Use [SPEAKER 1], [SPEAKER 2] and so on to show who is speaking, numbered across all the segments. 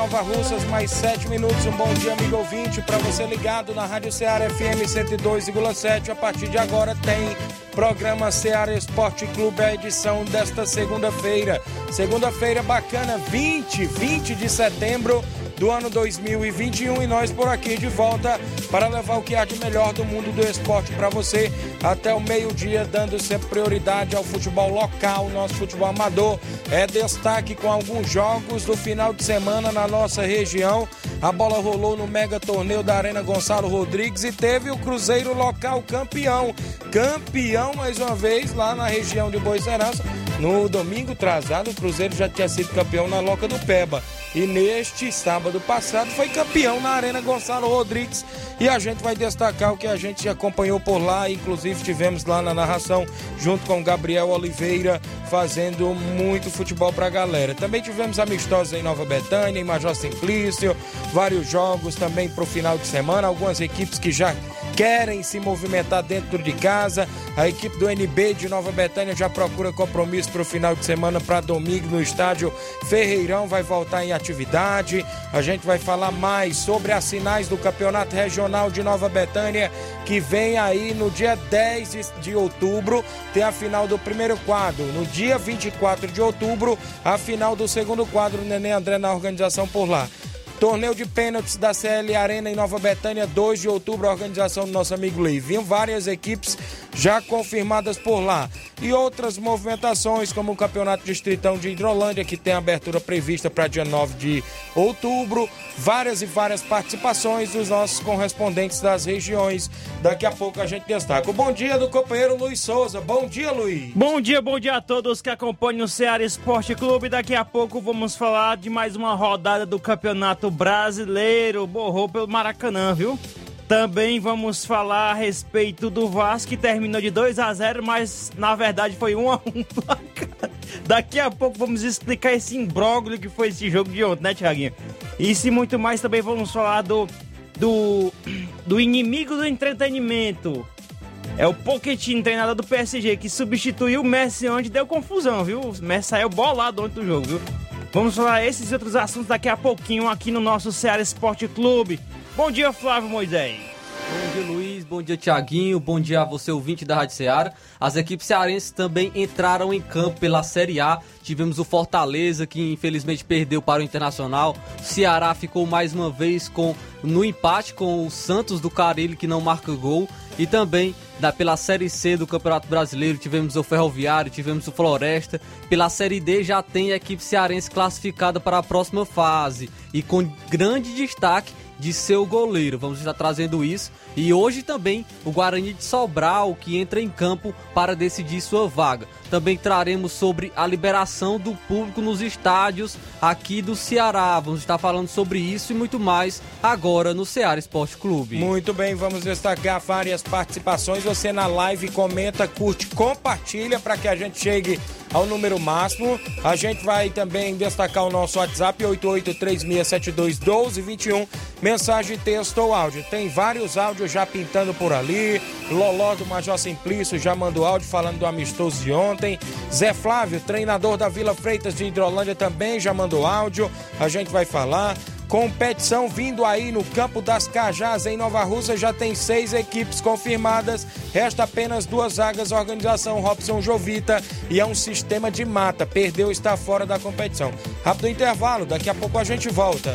[SPEAKER 1] Nova Russas, mais 7 minutos. Um bom dia, amigo ouvinte, para você ligado na Rádio Ceará FM 102,7. A partir de agora tem programa Ceará Esporte Clube, a edição desta segunda-feira. Segunda-feira bacana, 20, 20 de setembro do ano 2021 e nós por aqui de volta para levar o que há de melhor do mundo do esporte para você até o meio-dia, dando sempre prioridade ao futebol local, nosso futebol amador. É destaque com alguns jogos do final de semana na nossa região. A bola rolou no mega torneio da Arena Gonçalo Rodrigues e teve o Cruzeiro local campeão. Campeão mais uma vez lá na região de Boicerança. No domingo trazado, o Cruzeiro já tinha sido campeão na Loca do Peba. E neste sábado passado foi campeão na Arena Gonçalo Rodrigues. E a gente vai destacar o que a gente acompanhou por lá. Inclusive tivemos lá na narração, junto com o Gabriel Oliveira, fazendo muito futebol pra galera. Também tivemos amistosos em Nova Betânia, em Major Simplício, vários jogos também pro final de semana. Algumas equipes que já querem se movimentar dentro de casa. A equipe do NB de Nova Betânia já procura compromisso para o final de semana para domingo no estádio Ferreirão. Vai voltar em atividade. A gente vai falar mais sobre as finais do Campeonato Regional de Nova Betânia que vem aí no dia 10 de, outubro. Tem a final do primeiro quadro. No dia 24 de outubro, a final do segundo quadro. Neném André na organização por lá. Torneio de pênaltis da CL Arena em Nova Betânia, 2 de outubro, organização do nosso amigo Leivinho. Várias equipes já confirmadas por lá. E outras movimentações, como o Campeonato Distritão de Hidrolândia, que tem abertura prevista para dia 9 de outubro. Várias e várias participações dos nossos correspondentes das regiões. Daqui a pouco a gente destaca. O bom dia do companheiro Luiz Souza. Bom dia, Luiz.
[SPEAKER 2] Bom dia, bom dia a todos que acompanham o Ceará Esporte Clube. Daqui a pouco vamos falar de mais uma rodada do Campeonato Brasileiro. Borrou pelo Maracanã, viu? Também vamos falar a respeito do Vasco, que terminou de 2 a 0 mas na verdade foi 1 a 1 Daqui a pouco vamos explicar esse imbróglio que foi esse jogo de ontem, né, Thiaguinho? E se muito mais, também vamos falar do, do, do inimigo do entretenimento. É o Pochettino, treinador do PSG, que substituiu o Messi onde deu confusão, viu? O Messi saiu bolado ontem do jogo, viu? Vamos falar esses e outros assuntos daqui a pouquinho aqui no nosso Ceará Esporte Clube. Bom dia, Flávio Moisés.
[SPEAKER 3] Bom dia, Luiz. Bom dia, Tiaguinho. Bom dia a você, ouvinte da Rádio Ceará. As equipes cearenses também entraram em campo pela Série A. Tivemos o Fortaleza, que infelizmente perdeu para o Internacional. O Ceará ficou mais uma vez com no empate com o Santos do Carilho, que não marca gol. E também da, pela Série C do Campeonato Brasileiro tivemos o Ferroviário, tivemos o Floresta. Pela Série D já tem a equipe cearense classificada para a próxima fase. E com grande destaque de seu goleiro. Vamos estar trazendo isso. E hoje também o Guarani de Sobral, que entra em campo para decidir sua vaga. Também traremos sobre a liberação do público nos estádios aqui do Ceará. Vamos estar falando sobre isso e muito mais agora no Ceará Esporte Clube.
[SPEAKER 1] Muito bem, vamos destacar várias participações. Você na live comenta, curte, compartilha para que a gente chegue ao número máximo. A gente vai também destacar o nosso WhatsApp 8836721221, mensagem, texto ou áudio. Tem vários áudios já pintando por ali. Loló do Major Simplício já mandou áudio falando do amistoso de ontem. Zé Flávio, treinador da Vila Freitas de Hidrolândia, também já mandou áudio. A gente vai falar. Competição vindo aí no campo das Cajás, em Nova Rússia, já tem seis equipes confirmadas. Resta apenas duas vagas. Organização Robson Jovita e é um sistema de mata. Perdeu, está fora da competição. Rápido intervalo, daqui a pouco a gente volta.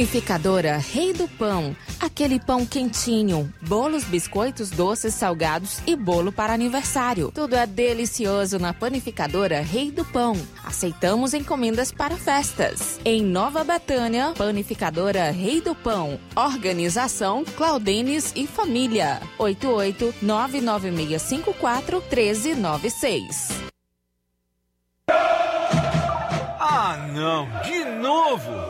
[SPEAKER 4] Panificadora Rei do Pão. Aquele pão quentinho, bolos, biscoitos, doces, salgados e bolo para aniversário. Tudo é delicioso na Panificadora Rei do Pão. Aceitamos encomendas para festas. Em Nova Betânia, Panificadora Rei do Pão. Organização Claudenes e Família. 88 99654 1396.
[SPEAKER 5] Ah, não, de novo!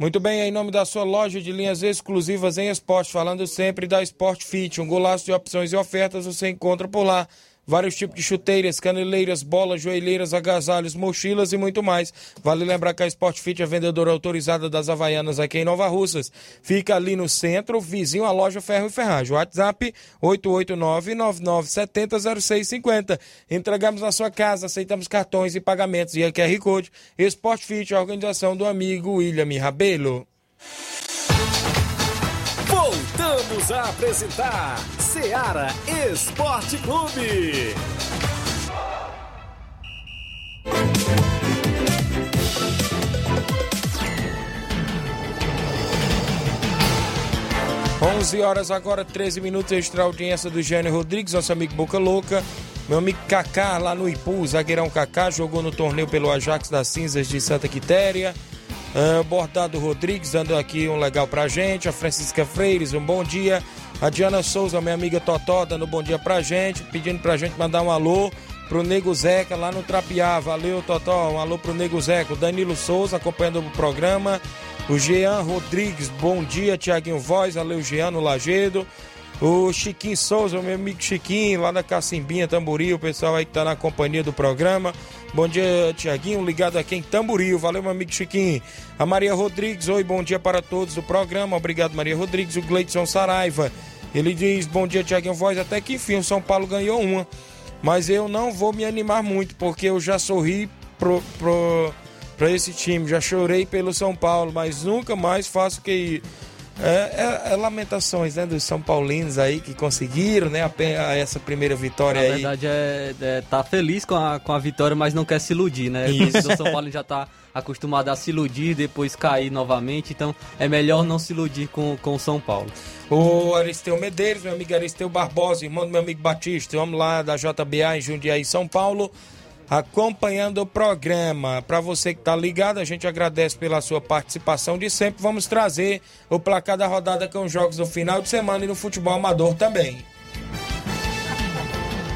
[SPEAKER 1] Muito bem, em nome da sua loja de linhas exclusivas em esporte, falando sempre da Sport Fit, um golaço de opções e ofertas você encontra por lá. Vários tipos de chuteiras, caneleiras, bolas, joelheiras, agasalhos, mochilas e muito mais. Vale lembrar que a Sport Fit é vendedora autorizada das Havaianas aqui em Nova Russas. Fica ali no centro, vizinho à loja Ferro e Ferragem. WhatsApp 889-9970-0650. Entregamos na sua casa, aceitamos cartões e pagamentos e QR Code. Sport Fit, a organização do amigo William Rabelo.
[SPEAKER 6] A apresentar Seara Esporte Clube.
[SPEAKER 1] 11 horas agora, 13 minutos, extra audiência do Gênio Rodrigues, nosso amigo Boca Louca. Meu amigo Kaká, lá no Ipu, zagueirão Kaká, jogou no torneio pelo Ajax das Cinzas de Santa Quitéria. Uh, Bordado Rodrigues dando aqui um legal pra gente. A Francisca Freires, um bom dia. A Diana Souza, minha amiga Totó, dando um bom dia pra gente. Pedindo pra gente mandar um alô pro Nego Zeca lá no Trapiá. Valeu, Totó. Um alô pro Nego Zeca. O Danilo Souza acompanhando o programa. O Jean Rodrigues, bom dia. Tiaguinho Voz, valeu, Jean no Lagedo. O Chiquinho Souza, meu amigo Chiquinho, lá da Cacimbinha, Tamboril, o pessoal aí que tá na companhia do programa. Bom dia, Tiaguinho, ligado aqui em Tamboril. Valeu, meu amigo Chiquinho. A Maria Rodrigues, oi, bom dia para todos do programa. Obrigado, Maria Rodrigues. O Gleidson Saraiva, ele diz, bom dia, Tiaguinho Voz. Até que enfim, o São Paulo ganhou uma. Mas eu não vou me animar muito, porque eu já sorri pro, pro, pra esse time. Já chorei pelo São Paulo, mas nunca mais faço que é, é, é, lamentações né, dos São Paulinos aí que conseguiram né, a, a essa primeira vitória
[SPEAKER 3] Na
[SPEAKER 1] aí.
[SPEAKER 3] verdade, é, é, tá feliz com a, com a vitória, mas não quer se iludir, né?
[SPEAKER 1] Isso.
[SPEAKER 3] O São Paulo já tá acostumado a se iludir, depois cair novamente, então é melhor não se iludir com, com o São Paulo.
[SPEAKER 1] O Aristeu Medeiros, meu amigo Aristeu Barbosa, irmão do meu amigo Batista, vamos lá da JBA em Jundiaí, São Paulo acompanhando o programa. Para você que está ligado, a gente agradece pela sua participação de sempre. Vamos trazer o placar da rodada com os jogos do final de semana e no futebol amador também.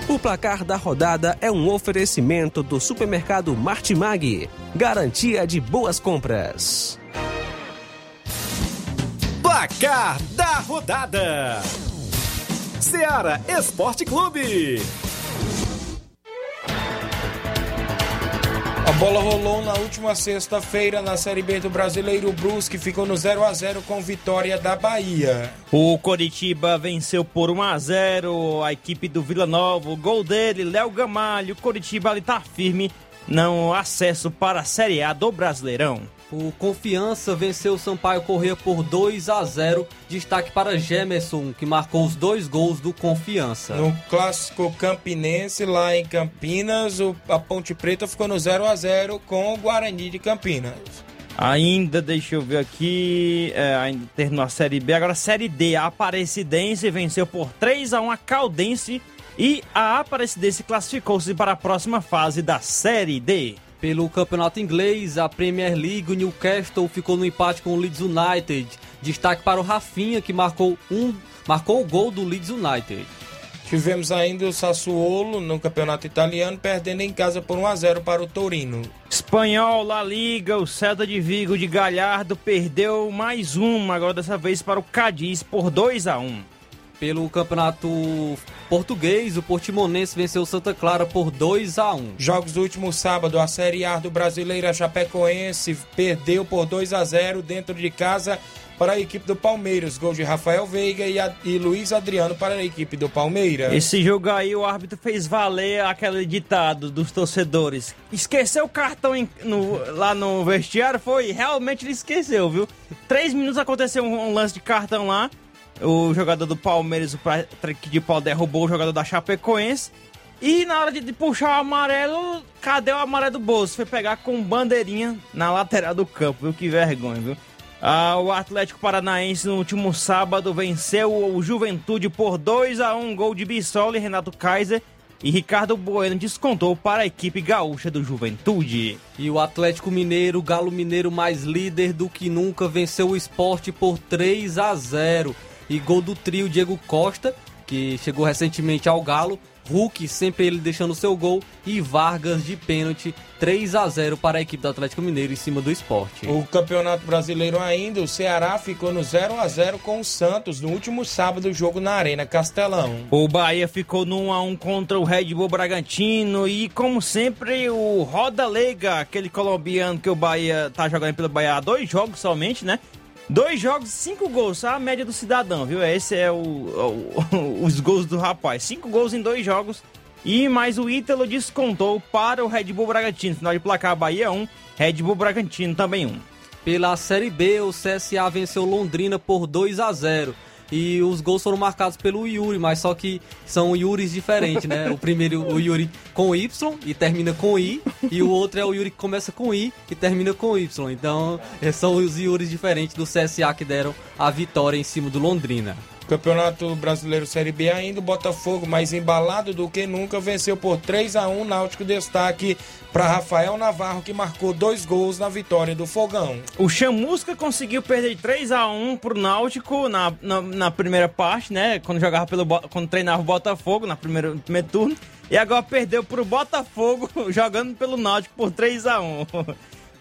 [SPEAKER 7] O placar da rodada é um oferecimento do supermercado Martimag. Garantia de boas compras.
[SPEAKER 6] Placar da rodada: Seara Esporte Clube.
[SPEAKER 1] Bola rolou na última sexta-feira na Série B do Brasileiro. O Brusque ficou no 0 a 0 com vitória da Bahia.
[SPEAKER 2] O Coritiba venceu por 1 a 0 a equipe do Vila Nova. O gol dele, Léo Gamalho. O Coritiba ali tá firme no acesso para a Série A do Brasileirão.
[SPEAKER 3] O Confiança venceu o Sampaio Corrêa por 2 a 0. Destaque para Gemerson, que marcou os dois gols do Confiança.
[SPEAKER 1] No clássico campinense, lá em Campinas, o, a Ponte Preta ficou no 0 a 0 com o Guarani de Campinas.
[SPEAKER 2] Ainda, deixa eu ver aqui, é, ainda terminou a Série B. Agora, Série D, a Aparecidense venceu por 3 a 1 a Caldense e a Aparecidense classificou-se para a próxima fase da Série D.
[SPEAKER 3] Pelo campeonato inglês, a Premier League, o Newcastle ficou no empate com o Leeds United. Destaque para o Rafinha, que marcou, um, marcou o gol do Leeds United.
[SPEAKER 1] Tivemos ainda o Sassuolo no campeonato italiano, perdendo em casa por 1 a 0 para o Torino.
[SPEAKER 2] Espanhol, La Liga, o Celta de Vigo de Galhardo perdeu mais uma, agora dessa vez para o Cadiz por 2 a 1.
[SPEAKER 3] Pelo campeonato português, o Portimonense venceu o Santa Clara por 2 a 1
[SPEAKER 1] Jogos do último sábado, a Série A do Brasileiro, a Chapecoense perdeu por 2 a 0 dentro de casa para a equipe do Palmeiras. Gol de Rafael Veiga e, a, e Luiz Adriano para a equipe do Palmeiras.
[SPEAKER 2] Esse jogo aí, o árbitro fez valer aquele ditado dos torcedores. Esqueceu o cartão em, no, lá no vestiário? Foi, realmente ele esqueceu, viu? Três minutos aconteceu um, um lance de cartão lá. O jogador do Palmeiras, o Patrick de Paulo, derrubou o jogador da Chapecoense. E na hora de, de, puxar o amarelo, cadê o amarelo do bolso? Foi pegar com bandeirinha na lateral do campo, viu? Que vergonha, viu? Ah, o Atlético Paranaense no último sábado venceu o Juventude por 2 a 1 gol de Bissoli, Renato Kaiser e Ricardo Bueno descontou para a equipe gaúcha do Juventude.
[SPEAKER 3] E o Atlético Mineiro, Galo Mineiro mais líder do que nunca, venceu o esporte por 3 a 0 e gol do trio Diego Costa, que chegou recentemente ao Galo, Hulk, sempre ele deixando seu gol, e Vargas de pênalti, 3 a 0 para a equipe do Atlético Mineiro em cima do esporte.
[SPEAKER 1] O Campeonato Brasileiro ainda, o Ceará ficou no 0 a 0 com o Santos no último sábado, jogo na Arena Castelão.
[SPEAKER 2] O Bahia ficou no 1 a 1 contra o Red Bull Bragantino e como sempre o Roda Lega, aquele colombiano que o Bahia tá jogando pelo Bahia há dois jogos somente, né? Dois jogos, cinco gols, a média do cidadão, viu? Esse é o, o, os gols do rapaz. Cinco gols em dois jogos. E mais o Ítalo descontou para o Red Bull Bragantino. Final de placar Bahia 1, Red Bull Bragantino também 1.
[SPEAKER 3] Pela Série B, o CSA venceu Londrina por 2 a 0 e os gols foram marcados pelo Yuri, mas só que são Yuris diferentes, né? O primeiro, o Yuri com Y e termina com I, e o outro é o Yuri que começa com I e termina com Y. Então, são os Yuris diferentes do CSA que deram a vitória em cima do Londrina.
[SPEAKER 1] Campeonato Brasileiro Série B ainda, o Botafogo mais embalado do que nunca, venceu por 3 a 1 Náutico destaque para Rafael Navarro, que marcou dois gols na vitória do Fogão.
[SPEAKER 2] O Chamusca conseguiu perder 3 a 1 pro Náutico na, na, na, primeira parte, né? Quando jogava pelo quando treinava o Botafogo na primeira, no primeiro turno. E agora perdeu pro Botafogo jogando pelo Náutico por 3 a 1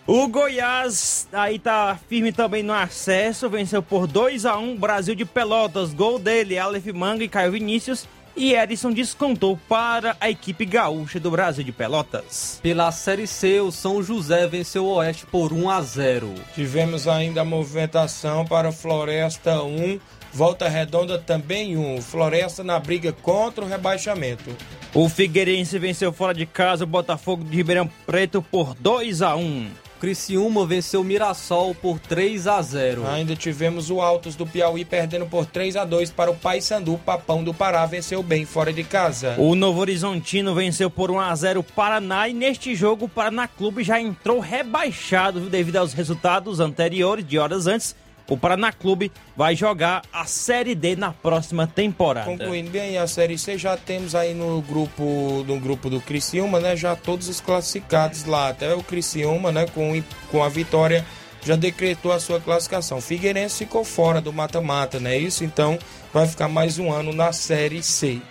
[SPEAKER 2] O Goiás aí tá firme também no acesso, venceu por 2 a 1 Brasil de Pelotas. Gol dele, Aleph Manga e Caio Vinícius. E Edson descontou para a equipe gaúcha do Brasil de Pelotas.
[SPEAKER 3] Pela Série C, o São José venceu o Oeste por 1 a 0.
[SPEAKER 1] Tivemos ainda a movimentação para Floresta 1, Volta Redonda também 1. Floresta na briga contra o rebaixamento.
[SPEAKER 2] O Figueirense venceu fora de casa o Botafogo de Ribeirão Preto por 2 a 1.
[SPEAKER 3] Criciúma venceu Mirassol por 3 a 0.
[SPEAKER 1] Ainda tivemos o Altos do Piauí perdendo por 3 a 2 para o Paysandu. Papão do Pará venceu bem fora de casa.
[SPEAKER 2] O Novo Horizontino venceu por 1 a 0 o Paraná e neste jogo o Paraná Clube já entrou rebaixado devido aos resultados anteriores de horas antes o Paraná Clube vai jogar a Série D na próxima temporada.
[SPEAKER 1] Concluindo bem a Série C, já temos aí no grupo, no grupo do Criciúma, né? Já todos os classificados lá. Até o Criciúma, né? Com, com a vitória, já decretou a sua classificação. Figueirense ficou fora do mata-mata, né? Isso, então, vai ficar mais um ano na Série C.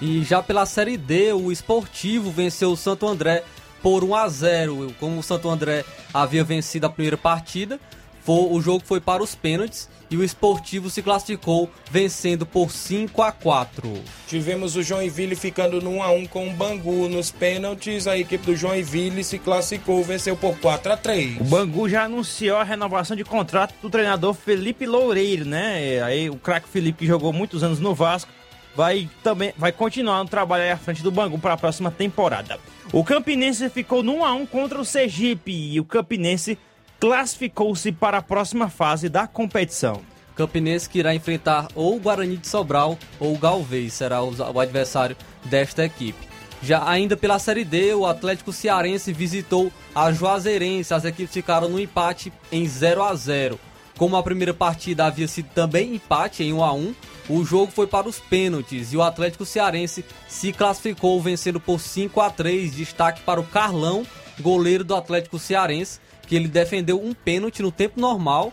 [SPEAKER 3] E já pela Série D, o Esportivo venceu o Santo André por 1 a 0 Como o Santo André havia vencido a primeira partida, o jogo foi para os pênaltis e o esportivo se classificou vencendo por 5 a 4
[SPEAKER 1] Tivemos o Joinville ficando no 1 a 1 com o Bangu nos pênaltis. A equipe do Joinville se classificou, venceu por 4 a 3
[SPEAKER 2] O Bangu já anunciou a renovação de contrato do treinador Felipe Loureiro, né? Aí o craque Felipe, que jogou muitos anos no Vasco, vai também vai continuar no trabalho à frente do Bangu para a próxima temporada. O Campinense ficou no 1 a 1 contra o Sergipe e o Campinense classificou-se para a próxima fase da competição.
[SPEAKER 3] Campinense que irá enfrentar ou o Guarani de Sobral ou o Galvez, será o adversário desta equipe. Já ainda pela Série D, o Atlético Cearense visitou a Juazeirense. As equipes ficaram no empate em 0 a 0. Como a primeira partida havia sido também empate em 1 a 1, o jogo foi para os pênaltis e o Atlético Cearense se classificou vencendo por 5 a 3. Destaque para o Carlão, goleiro do Atlético Cearense, que ele defendeu um pênalti no tempo normal,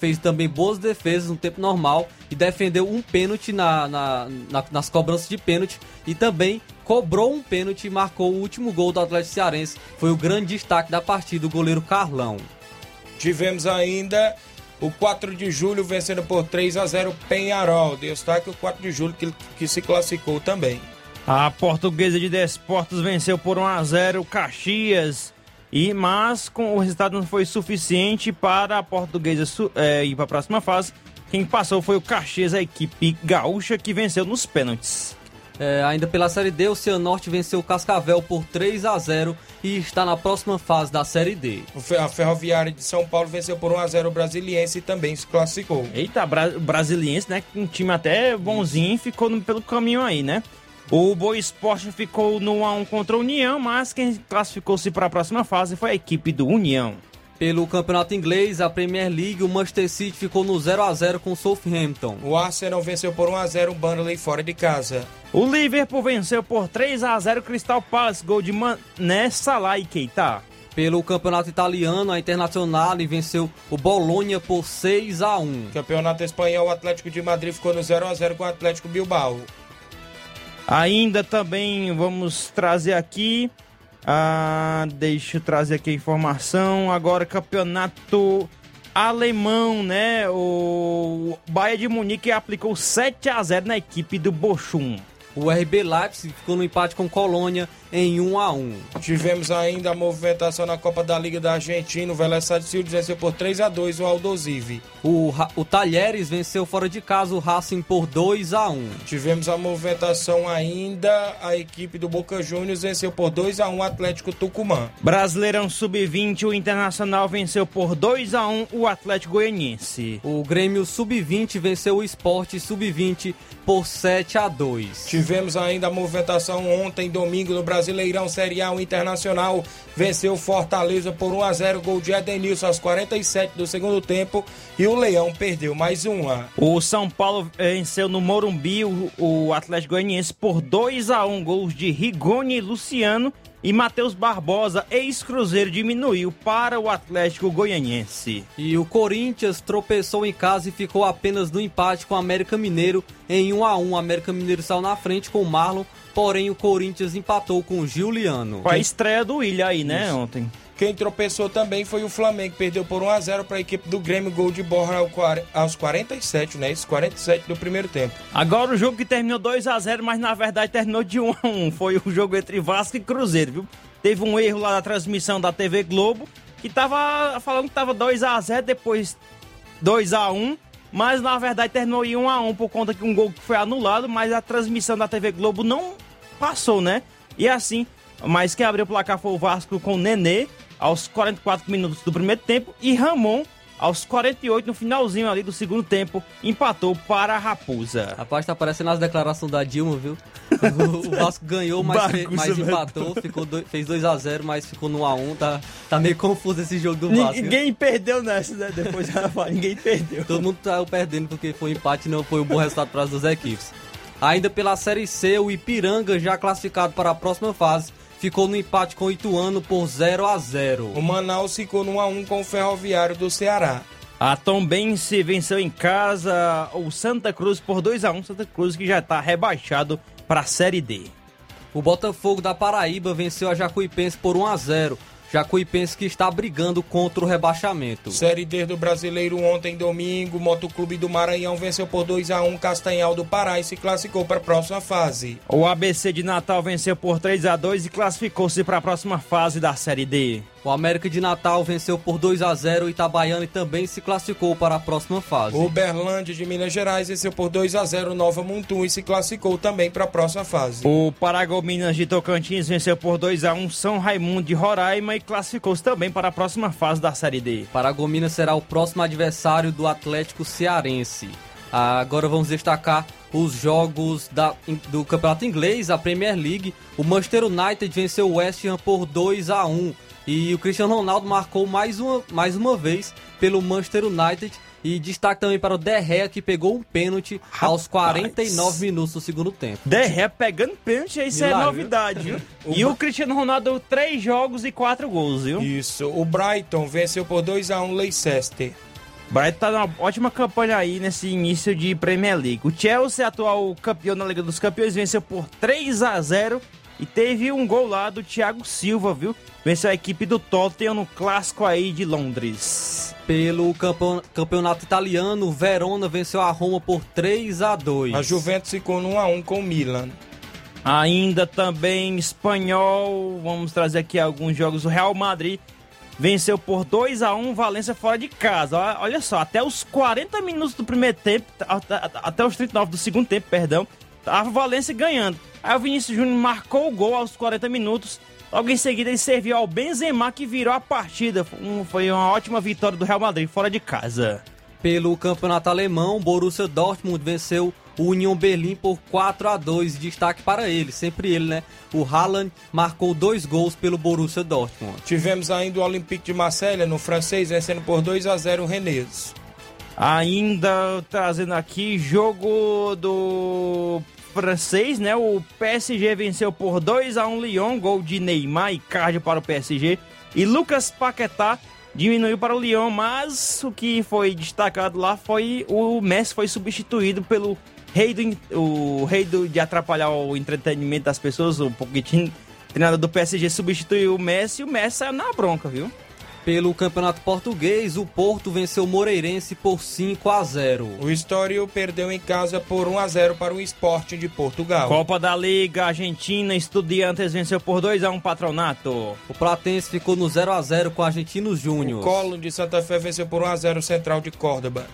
[SPEAKER 3] fez também boas defesas no tempo normal e defendeu um pênalti na, na, na, nas cobranças de pênalti e também cobrou um pênalti e marcou o último gol do Atlético Cearense. Foi o grande destaque da partida, o goleiro Carlão.
[SPEAKER 1] Tivemos ainda O 4 de julho vencendo por 3 a 0 Penharol. Destaque o 4 de julho que, que se classificou também.
[SPEAKER 2] A Portuguesa de Desportos venceu por 1 a 0 Caxias. E, mas com o resultado não foi suficiente para a Portuguesa é, ir para a próxima fase. Quem passou foi o Caxias, a equipe gaúcha, que venceu nos pênaltis.
[SPEAKER 3] É, ainda pela Série D, o Cianorte venceu o Cascavel por 3 a 0 e está na próxima fase da Série D.
[SPEAKER 1] A Ferroviária de São Paulo venceu por 1 a 0 o Brasiliense e também se classificou.
[SPEAKER 2] Eita, Bra Brasiliense, né? Um time até bonzinho, ficou no, pelo caminho aí, né? O Boa Esporte ficou no 1x1 contra a União, mas quem classificou-se para a próxima fase foi a equipe do União.
[SPEAKER 3] Pelo campeonato inglês, a Premier League, o Manchester City ficou no 0 a 0 com o Southampton.
[SPEAKER 1] O Arsenal venceu por 1 a 0 o Burnley fora de casa.
[SPEAKER 2] O Liverpool venceu por 3 a 0 o Crystal Palace, gol de Mané, Salah e Keita.
[SPEAKER 3] Pelo campeonato italiano, a Internacional venceu o Bolonha por 6 a 1.
[SPEAKER 1] Campeonato espanhol, o Atlético de Madrid ficou no 0 a 0 com o Atlético Bilbao.
[SPEAKER 2] Ainda também vamos trazer aqui. Ah, deixa eu trazer aqui a informação. Agora, campeonato alemão, né? O Bayern de Munique aplicou 7 a 0 na equipe do Bochum.
[SPEAKER 3] O RB Leipzig ficou no empate com Colônia em 1 a 1.
[SPEAKER 1] Tivemos ainda a movimentação na Copa da Liga da Argentina. O Vélez Sarsfield venceu por 3 a 2 o Aldosive.
[SPEAKER 3] O, o Talheres venceu fora de casa o Racing por 2 a 1.
[SPEAKER 1] Tivemos a movimentação ainda. A equipe do Boca Juniors venceu por 2 a 1 o Atlético Tucumã.
[SPEAKER 2] Brasileirão Sub-20, o Internacional venceu por 2 a 1 o Atlético Goianiense.
[SPEAKER 3] O Grêmio Sub-20 venceu o Esporte Sub-20 por 7 a 2.
[SPEAKER 1] Tivemos ainda a movimentação ontem, domingo, no Brasileirão Série A. O Internacional venceu Fortaleza por 1 a 0 gol de Edenilson aos 47 do segundo tempo. E o Leão perdeu mais uma.
[SPEAKER 2] O São Paulo venceu no Morumbi o, o Atlético Goianiense por 2 a 1 gols de Rigoni e Luciano e Matheus Barbosa, ex-Cruzeiro, diminuiu para o Atlético Goianiense.
[SPEAKER 3] E o Corinthians tropeçou em casa e ficou apenas no empate com o América Mineiro em 1 a 1 O América Mineiro saiu na frente com o Marlon, porém o Corinthians empatou com o Giuliano.
[SPEAKER 2] Com a estreia do Willian aí, né, Isso. ontem.
[SPEAKER 1] Quem tropeçou também foi o Flamengo, perdeu por 1 a 0 para a equipe do Grêmio, gol de Borra aos 47, né? Isso, 47 do primeiro tempo.
[SPEAKER 2] Agora o jogo que terminou 2 a 0, mas na verdade terminou de 1 a 1. Foi o jogo entre Vasco e Cruzeiro, viu? Teve um erro lá na transmissão da TV Globo, que tava falando que tava 2 a 0, depois 2 a 1, mas na verdade terminou em 1 a 1 por conta que um gol foi anulado, mas a transmissão da TV Globo não passou, né? E assim, mas quem abriu o placar foi o Vasco com o Nenê aos 44 minutos do primeiro tempo e Ramon aos 48 no finalzinho ali do segundo tempo empatou para a Raposa.
[SPEAKER 3] Rapaz, tá parecendo as declarações da Dilma, viu? O, Vasco ganhou, mas, fe, mas empatou, ficou do, fez 2 a 0 mas ficou no A1, tá, tá meio confuso esse jogo do Vasco.
[SPEAKER 2] Ninguém viu? perdeu nessa, né? Depois ninguém perdeu.
[SPEAKER 3] Todo mundo tá perdendo porque foi empate e não foi um bom resultado para as duas equipes. Ainda pela Série C, o Ipiranga já classificado para a próxima fase ficou no empate com o Ituano por 0 a 0
[SPEAKER 1] O Manaus ficou no 1x1 com o Ferroviário do Ceará.
[SPEAKER 2] A Tombense venceu em casa o Santa Cruz por 2 a 1 Santa Cruz que já está rebaixado para a Série D.
[SPEAKER 3] O Botafogo da Paraíba venceu a Jacuipense por 1 a 0 Jacuipense que está brigando contra o rebaixamento.
[SPEAKER 1] Série D do Brasileiro ontem, domingo, Motoclube do Maranhão venceu por 2 a 1 Castanhal do Pará e se classificou para a próxima fase.
[SPEAKER 2] O ABC de Natal venceu por 3 a 2 e classificou-se para a próxima fase da Série D.
[SPEAKER 3] O América de Natal venceu por 2 a 0 Itabaiana e também se classificou para a próxima fase.
[SPEAKER 1] O Berlândia de Minas Gerais venceu por 2 a 0 Nova Mutum e se classificou também para a próxima fase.
[SPEAKER 2] O Paragominas de Tocantins venceu por 2 a 1 São Raimundo de Roraima e classificou-se também para a próxima fase da Série D.
[SPEAKER 3] Paragominas será o próximo adversário do Atlético Cearense. Agora vamos destacar os jogos da, do Campeonato Inglês, a Premier League. O Manchester United venceu o West Ham por 2 a 1 e o Cristiano Ronaldo marcou mais uma, mais uma vez pelo Manchester United. E destaque também para o Derrea, que pegou um pênalti Rapaz. aos 49 minutos do segundo tempo.
[SPEAKER 2] Derrea pegando pênalti, isso Milagre. é novidade, viu? e o Cristiano Ronaldo, três jogos e quatro gols, viu?
[SPEAKER 1] Isso. O Brighton venceu por 2x1 Leicester.
[SPEAKER 2] Brighton tá numa ótima campanha aí nesse início de Premier League. O Chelsea, atual campeão na Liga dos Campeões, venceu por 3 a 0 E teve um gol lá do Thiago Silva, viu? Venceu a equipe do Tottenham no clássico aí de Londres.
[SPEAKER 3] Pelo campeon- campeonato italiano, o Verona venceu a Roma por 3 a 2
[SPEAKER 1] A Juventus ficou no 1x1 com o Milan.
[SPEAKER 2] Ainda também espanhol, vamos trazer aqui alguns jogos. O Real Madrid venceu por 2 a 1 Valência fora de casa. Olha só, até os 40 minutos do primeiro tempo, até, até os 39 do segundo tempo, perdão, a Valência ganhando. Aí o Vinícius Júnior marcou o gol aos 40 minutos. Logo em seguida ele serviu ao Benzema que virou a partida. Foi uma ótima vitória do Real Madrid fora de casa.
[SPEAKER 3] Pelo campeonato alemão, o Borussia Dortmund venceu o Union Berlim por 4 a 2 Destaque para ele, sempre ele, né? O Haaland marcou dois gols pelo Borussia Dortmund.
[SPEAKER 1] Tivemos ainda o Olympique de Marselha no francês vencendo por 2 a 0 o Rennes.
[SPEAKER 2] Ainda trazendo aqui jogo do francês, né? O PSG venceu por 2 a 1 Lyon, gol de Neymar e Cardio para o PSG. E Lucas Paquetá diminuiu para o Lyon, mas o que foi destacado lá foi o Messi foi substituído pelo rei do o rei do, de atrapalhar o entretenimento das pessoas, o Pochettino, treinador do PSG substituiu o Messi e o Messi saiu na bronca, viu?
[SPEAKER 3] Pelo campeonato português, o Porto venceu o Moreirense por 5 a 0
[SPEAKER 1] O Estoril perdeu em casa por 1 a 0 para o Sporting de Portugal.
[SPEAKER 2] Copa da Liga Argentina, Estudiantes venceu por 2 a 1 Patronato.
[SPEAKER 3] O Platense ficou no 0 a 0 com o Argentinos
[SPEAKER 1] O
[SPEAKER 3] Júnior.
[SPEAKER 1] Colo de Santa Fé venceu por 1 a 0 o Central de Córdoba.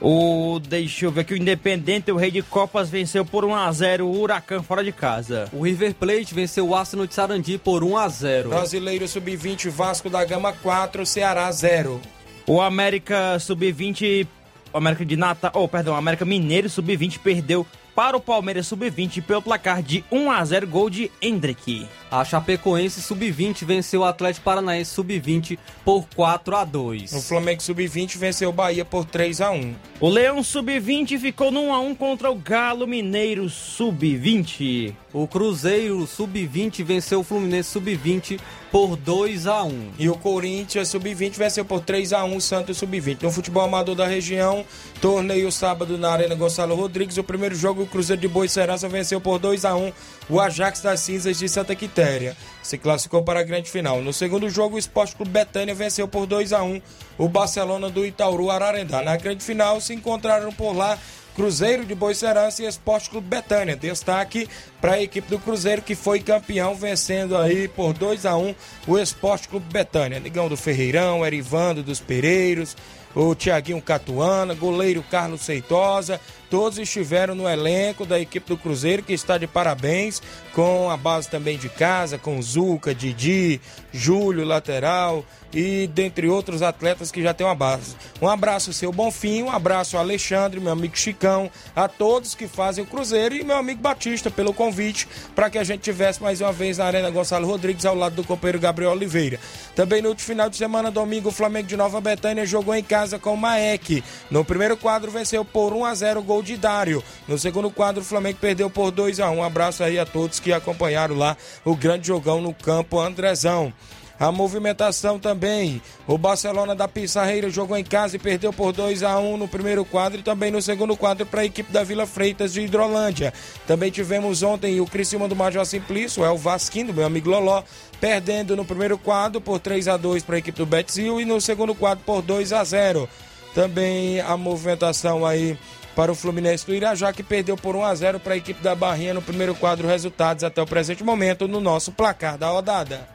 [SPEAKER 2] O, deixa eu ver aqui, o Independente, o Rei de Copas, venceu por 1 a 0 o Huracan fora de casa.
[SPEAKER 3] O River Plate venceu o Arsenal de Sarandi por 1 a 0
[SPEAKER 1] Brasileiro Sub-20 Vasco da Gama 4, Ceará 0.
[SPEAKER 2] O América Sub-20, o América de Nata, oh, perdão, o América Mineiro Sub-20 perdeu para o Palmeiras Sub-20 pelo placar de 1 a 0 gol de Hendrick.
[SPEAKER 3] A Chapecoense Sub-20 venceu o Atlético Paranaense Sub-20 por 4 a 2
[SPEAKER 1] O Flamengo Sub-20 venceu o Bahia por 3 a 1.
[SPEAKER 2] O Leão Sub-20 ficou no 1 a 1 contra o Galo Mineiro Sub-20.
[SPEAKER 3] O Cruzeiro Sub-20 venceu o Fluminense Sub-20 por 2 a 1
[SPEAKER 1] E o Corinthians Sub-20 venceu por 3 a 1 o Santos Sub-20. No futebol amador da região, torneio sábado na Arena Gonçalo Rodrigues. O primeiro jogo, o Cruzeiro de Boa Serança venceu por 2 a 1 o Ajax das Cinzas de Santa Quitéria. Se classificou para a grande final. No segundo jogo, o Esporte Clube Betânia venceu por 2 a 1 o Barcelona do Itaúru Ararendá. Na grande final, se encontraram por lá Cruzeiro de Boicerança e Esporte Clube Betânia. Destaque para a equipe do Cruzeiro que foi campeão, vencendo aí por 2 a 1 o Esporte Clube Betânia. Ligão do Ferreirão, Erivando dos Pereiros, o Tiaguinho Catuana, goleiro Carlos Seitosa, todos estiveram no elenco da equipe do Cruzeiro, que está de parabéns, com a base também de casa, com Zuca, Didi, Júlio, lateral e dentre outros atletas que já tem uma base. Um abraço, seu Bonfim, um abraço Alexandre, meu amigo Chicão, a todos que fazem o Cruzeiro e meu amigo Batista pelo convite para que a gente tivesse mais uma vez na Arena Gonçalo Rodrigues ao lado do companheiro Gabriel Oliveira. Também no último final de semana, domingo, o Flamengo de Nova Betânia jogou em casa com o Maek. No primeiro quadro venceu por 1 a 0 o gol de Dário. No segundo quadro, o Flamengo perdeu por 2 a 1. Um abraço aí a todos que acompanharam lá o grande jogão no campo Andrezão. A movimentação também. O Barcelona da Pissarreira jogou em casa e perdeu por 2 a 1 no primeiro quadro e também no segundo quadro para a equipe da Vila Freitas de Hidrolândia. Também tivemos ontem o Criciúma do Major Simplício, é o Vasquinho, meu amigo Loló, perdendo no primeiro quadro por 3 a 2 para a equipe do Betzil e no segundo quadro por 2 a 0. Também a movimentação aí para o Fluminense do Irajá, que perdeu por 1 a 0 para a equipe da Barrinha no primeiro quadro. Resultados até o presente momento no nosso placar da rodada.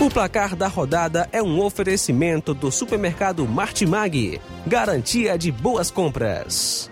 [SPEAKER 7] O placar da rodada é um oferecimento do supermercado Martimag. Garantia de boas compras.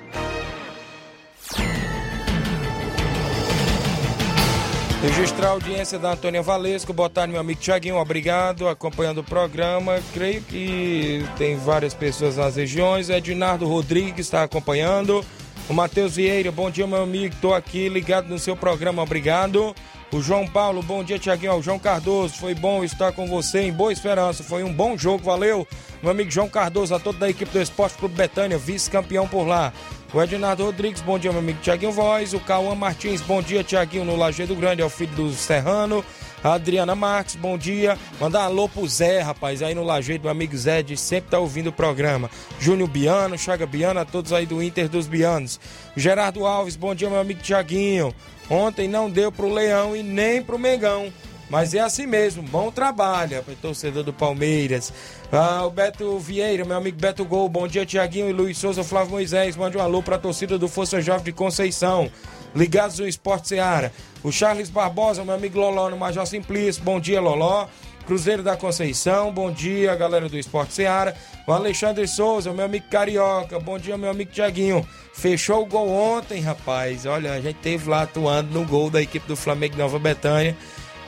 [SPEAKER 1] Registrar a audiência da Antônia Valesco, botar meu amigo Tiaguinho, obrigado, acompanhando o programa. Creio que tem várias pessoas nas regiões. Ednardo Rodrigues está acompanhando. O Matheus Vieira, bom dia, meu amigo. Estou aqui ligado no seu programa, obrigado. O João Paulo, bom dia, Tiaguinho. O João Cardoso, foi bom estar com você em Boa Esperança. Foi um bom jogo, valeu. Meu amigo João Cardoso, a toda da equipe do Esporte Clube Betânia, vice-campeão por lá. O Ednardo Rodrigues, bom dia, meu amigo Tiaguinho Voz. O Cauã Martins, bom dia, Tiaguinho, no Lajeado Grande, é o filho do Serrano. A Adriana Marques, bom dia. Mandar alô pro Zé, rapaz, aí no Lajeito, meu amigo Zé, de sempre tá ouvindo o programa. Júnior Biano, Chaga Biano, a todos aí do Inter dos Bianos. Gerardo Alves, bom dia, meu amigo Tiaguinho. Ontem não deu pro Leão e nem pro Mengão. Mas é assim mesmo, bom trabalho, rapaz, torcedor do Palmeiras. Ah, o Beto Vieira, meu amigo Beto Gol, bom dia, Tiaguinho e Luiz Souza, Flávio Moisés, mande um alô pra torcida do Força Jovem de Conceição. Ligados no Esporte Seara. O Charles Barbosa, meu amigo Loló no Major Simplício, bom dia, Loló. Cruzeiro da Conceição, bom dia, galera do Esporte Seara. O Alexandre Souza, meu amigo Carioca, bom dia, meu amigo Tiaguinho. Fechou o gol ontem, rapaz. Olha, a gente teve lá atuando no gol da equipe do Flamengo Nova Betânia,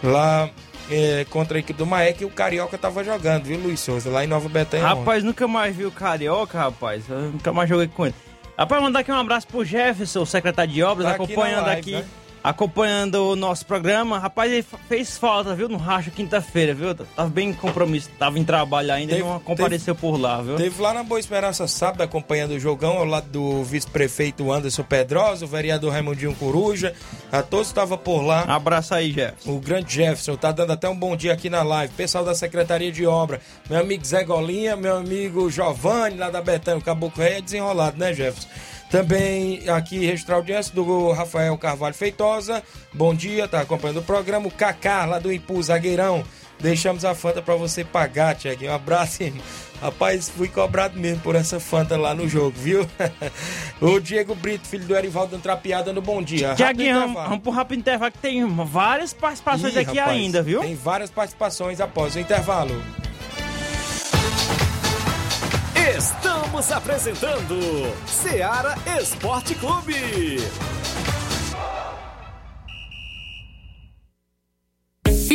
[SPEAKER 1] lá é, contra a equipe do Maek e o Carioca tava jogando, viu, Luiz Souza, lá em Nova Betânia.
[SPEAKER 2] Rapaz, ontem. nunca mais vi o Carioca, rapaz. Eu nunca mais joguei com ele. Rapaz, mandar aqui um abraço pro Jefferson, secretário de obras, tá acompanhando aqui. aqui né? Acompanhando o nosso programa. Rapaz, ele fez falta, viu? No racha quinta-feira, viu? Tava bem compromisso, tava em trabalho ainda teve, e não compareceu
[SPEAKER 1] teve,
[SPEAKER 2] por lá, viu?
[SPEAKER 1] Teve lá na Boa Esperança sábado acompanhando o jogão, ao lado do vice-prefeito Anderson Pedrosa, o vereador Raimundinho Coruja. A todos estavam por lá.
[SPEAKER 2] Abraço aí, Jefferson.
[SPEAKER 1] O grande Jefferson, tá dando até um bom dia aqui na live. Pessoal da Secretaria de Obra, meu amigo Zé Golinha, meu amigo Giovanni, lá da Betânia, o Caboclo Rei é desenrolado, né, Jefferson? Também aqui registrar a audiência do Rafael Carvalho Feitosa. Bom dia, tá acompanhando o programa. O Cacá, lá do Impu, zagueirão. Deixamos a Fanta para você pagar, Tiaguinho. Um abraço, hein? Rapaz, fui cobrado mesmo por essa Fanta lá no jogo, viu? o Diego Brito, filho do Erivaldo, trapeada no Bom Dia.
[SPEAKER 2] Tiaguinho, vamos pro rápido intervalo que tem várias participações Ih, aqui rapaz, ainda, viu?
[SPEAKER 1] Tem várias participações após o intervalo.
[SPEAKER 6] Estamos apresentando Seara Esporte Clube.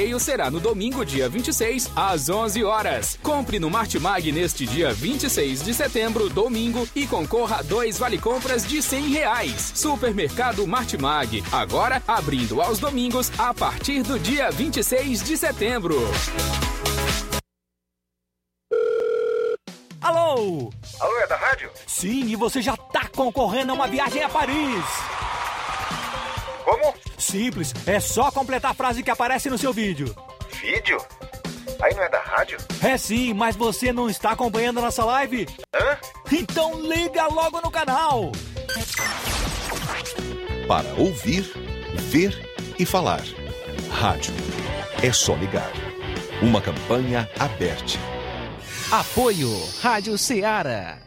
[SPEAKER 8] sorteio será no domingo, dia 26, às 11 horas. Compre no Martimag neste dia 26 de setembro, domingo, e concorra a dois vale-compras de 100 reais. Supermercado Martimag, agora abrindo aos domingos a partir do dia 26 de setembro.
[SPEAKER 9] Alô?
[SPEAKER 5] Alô, é da rádio?
[SPEAKER 9] Sim, e você já tá concorrendo a uma viagem a Paris.
[SPEAKER 5] Como?
[SPEAKER 9] Simples, é só completar a frase que aparece no seu vídeo.
[SPEAKER 5] Vídeo? Aí não é da rádio?
[SPEAKER 9] É sim, mas você não está acompanhando a nossa live?
[SPEAKER 5] Hã?
[SPEAKER 9] Então liga logo no canal!
[SPEAKER 10] Para ouvir, ver e falar. Rádio. É só ligar. Uma campanha aberta.
[SPEAKER 7] Apoio Rádio Ceará.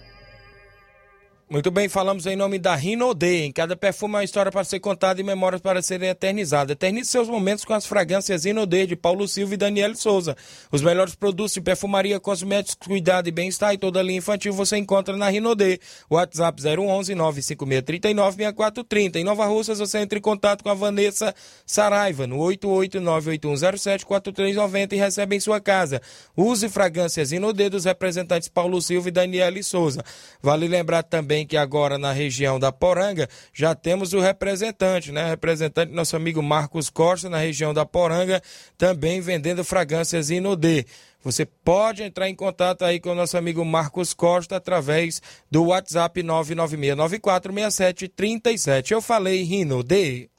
[SPEAKER 1] Muito bem, falamos em nome da Rinode. Em cada perfume é uma história para ser contada e memórias para serem eternizadas. Eternize seus momentos com as fragrâncias Rinode de Paulo Silva e Daniel Souza. Os melhores produtos de perfumaria, cosméticos, cuidado e bem-estar e toda a linha infantil você encontra na Rinode. WhatsApp 011 95639 6430. Em Nova Russas você entra em contato com a Vanessa Saraiva no 88981074390 e recebe em sua casa. Use fragrâncias Rinode dos representantes Paulo Silva e Daniel Souza. Vale lembrar também que agora na região da Poranga já temos o representante, né? Representante nosso amigo Marcos Costa na região da Poranga, também vendendo fragrâncias Inodê. Você pode entrar em contato aí com o nosso amigo Marcos Costa através do WhatsApp 996946737. Eu falei Rinodê.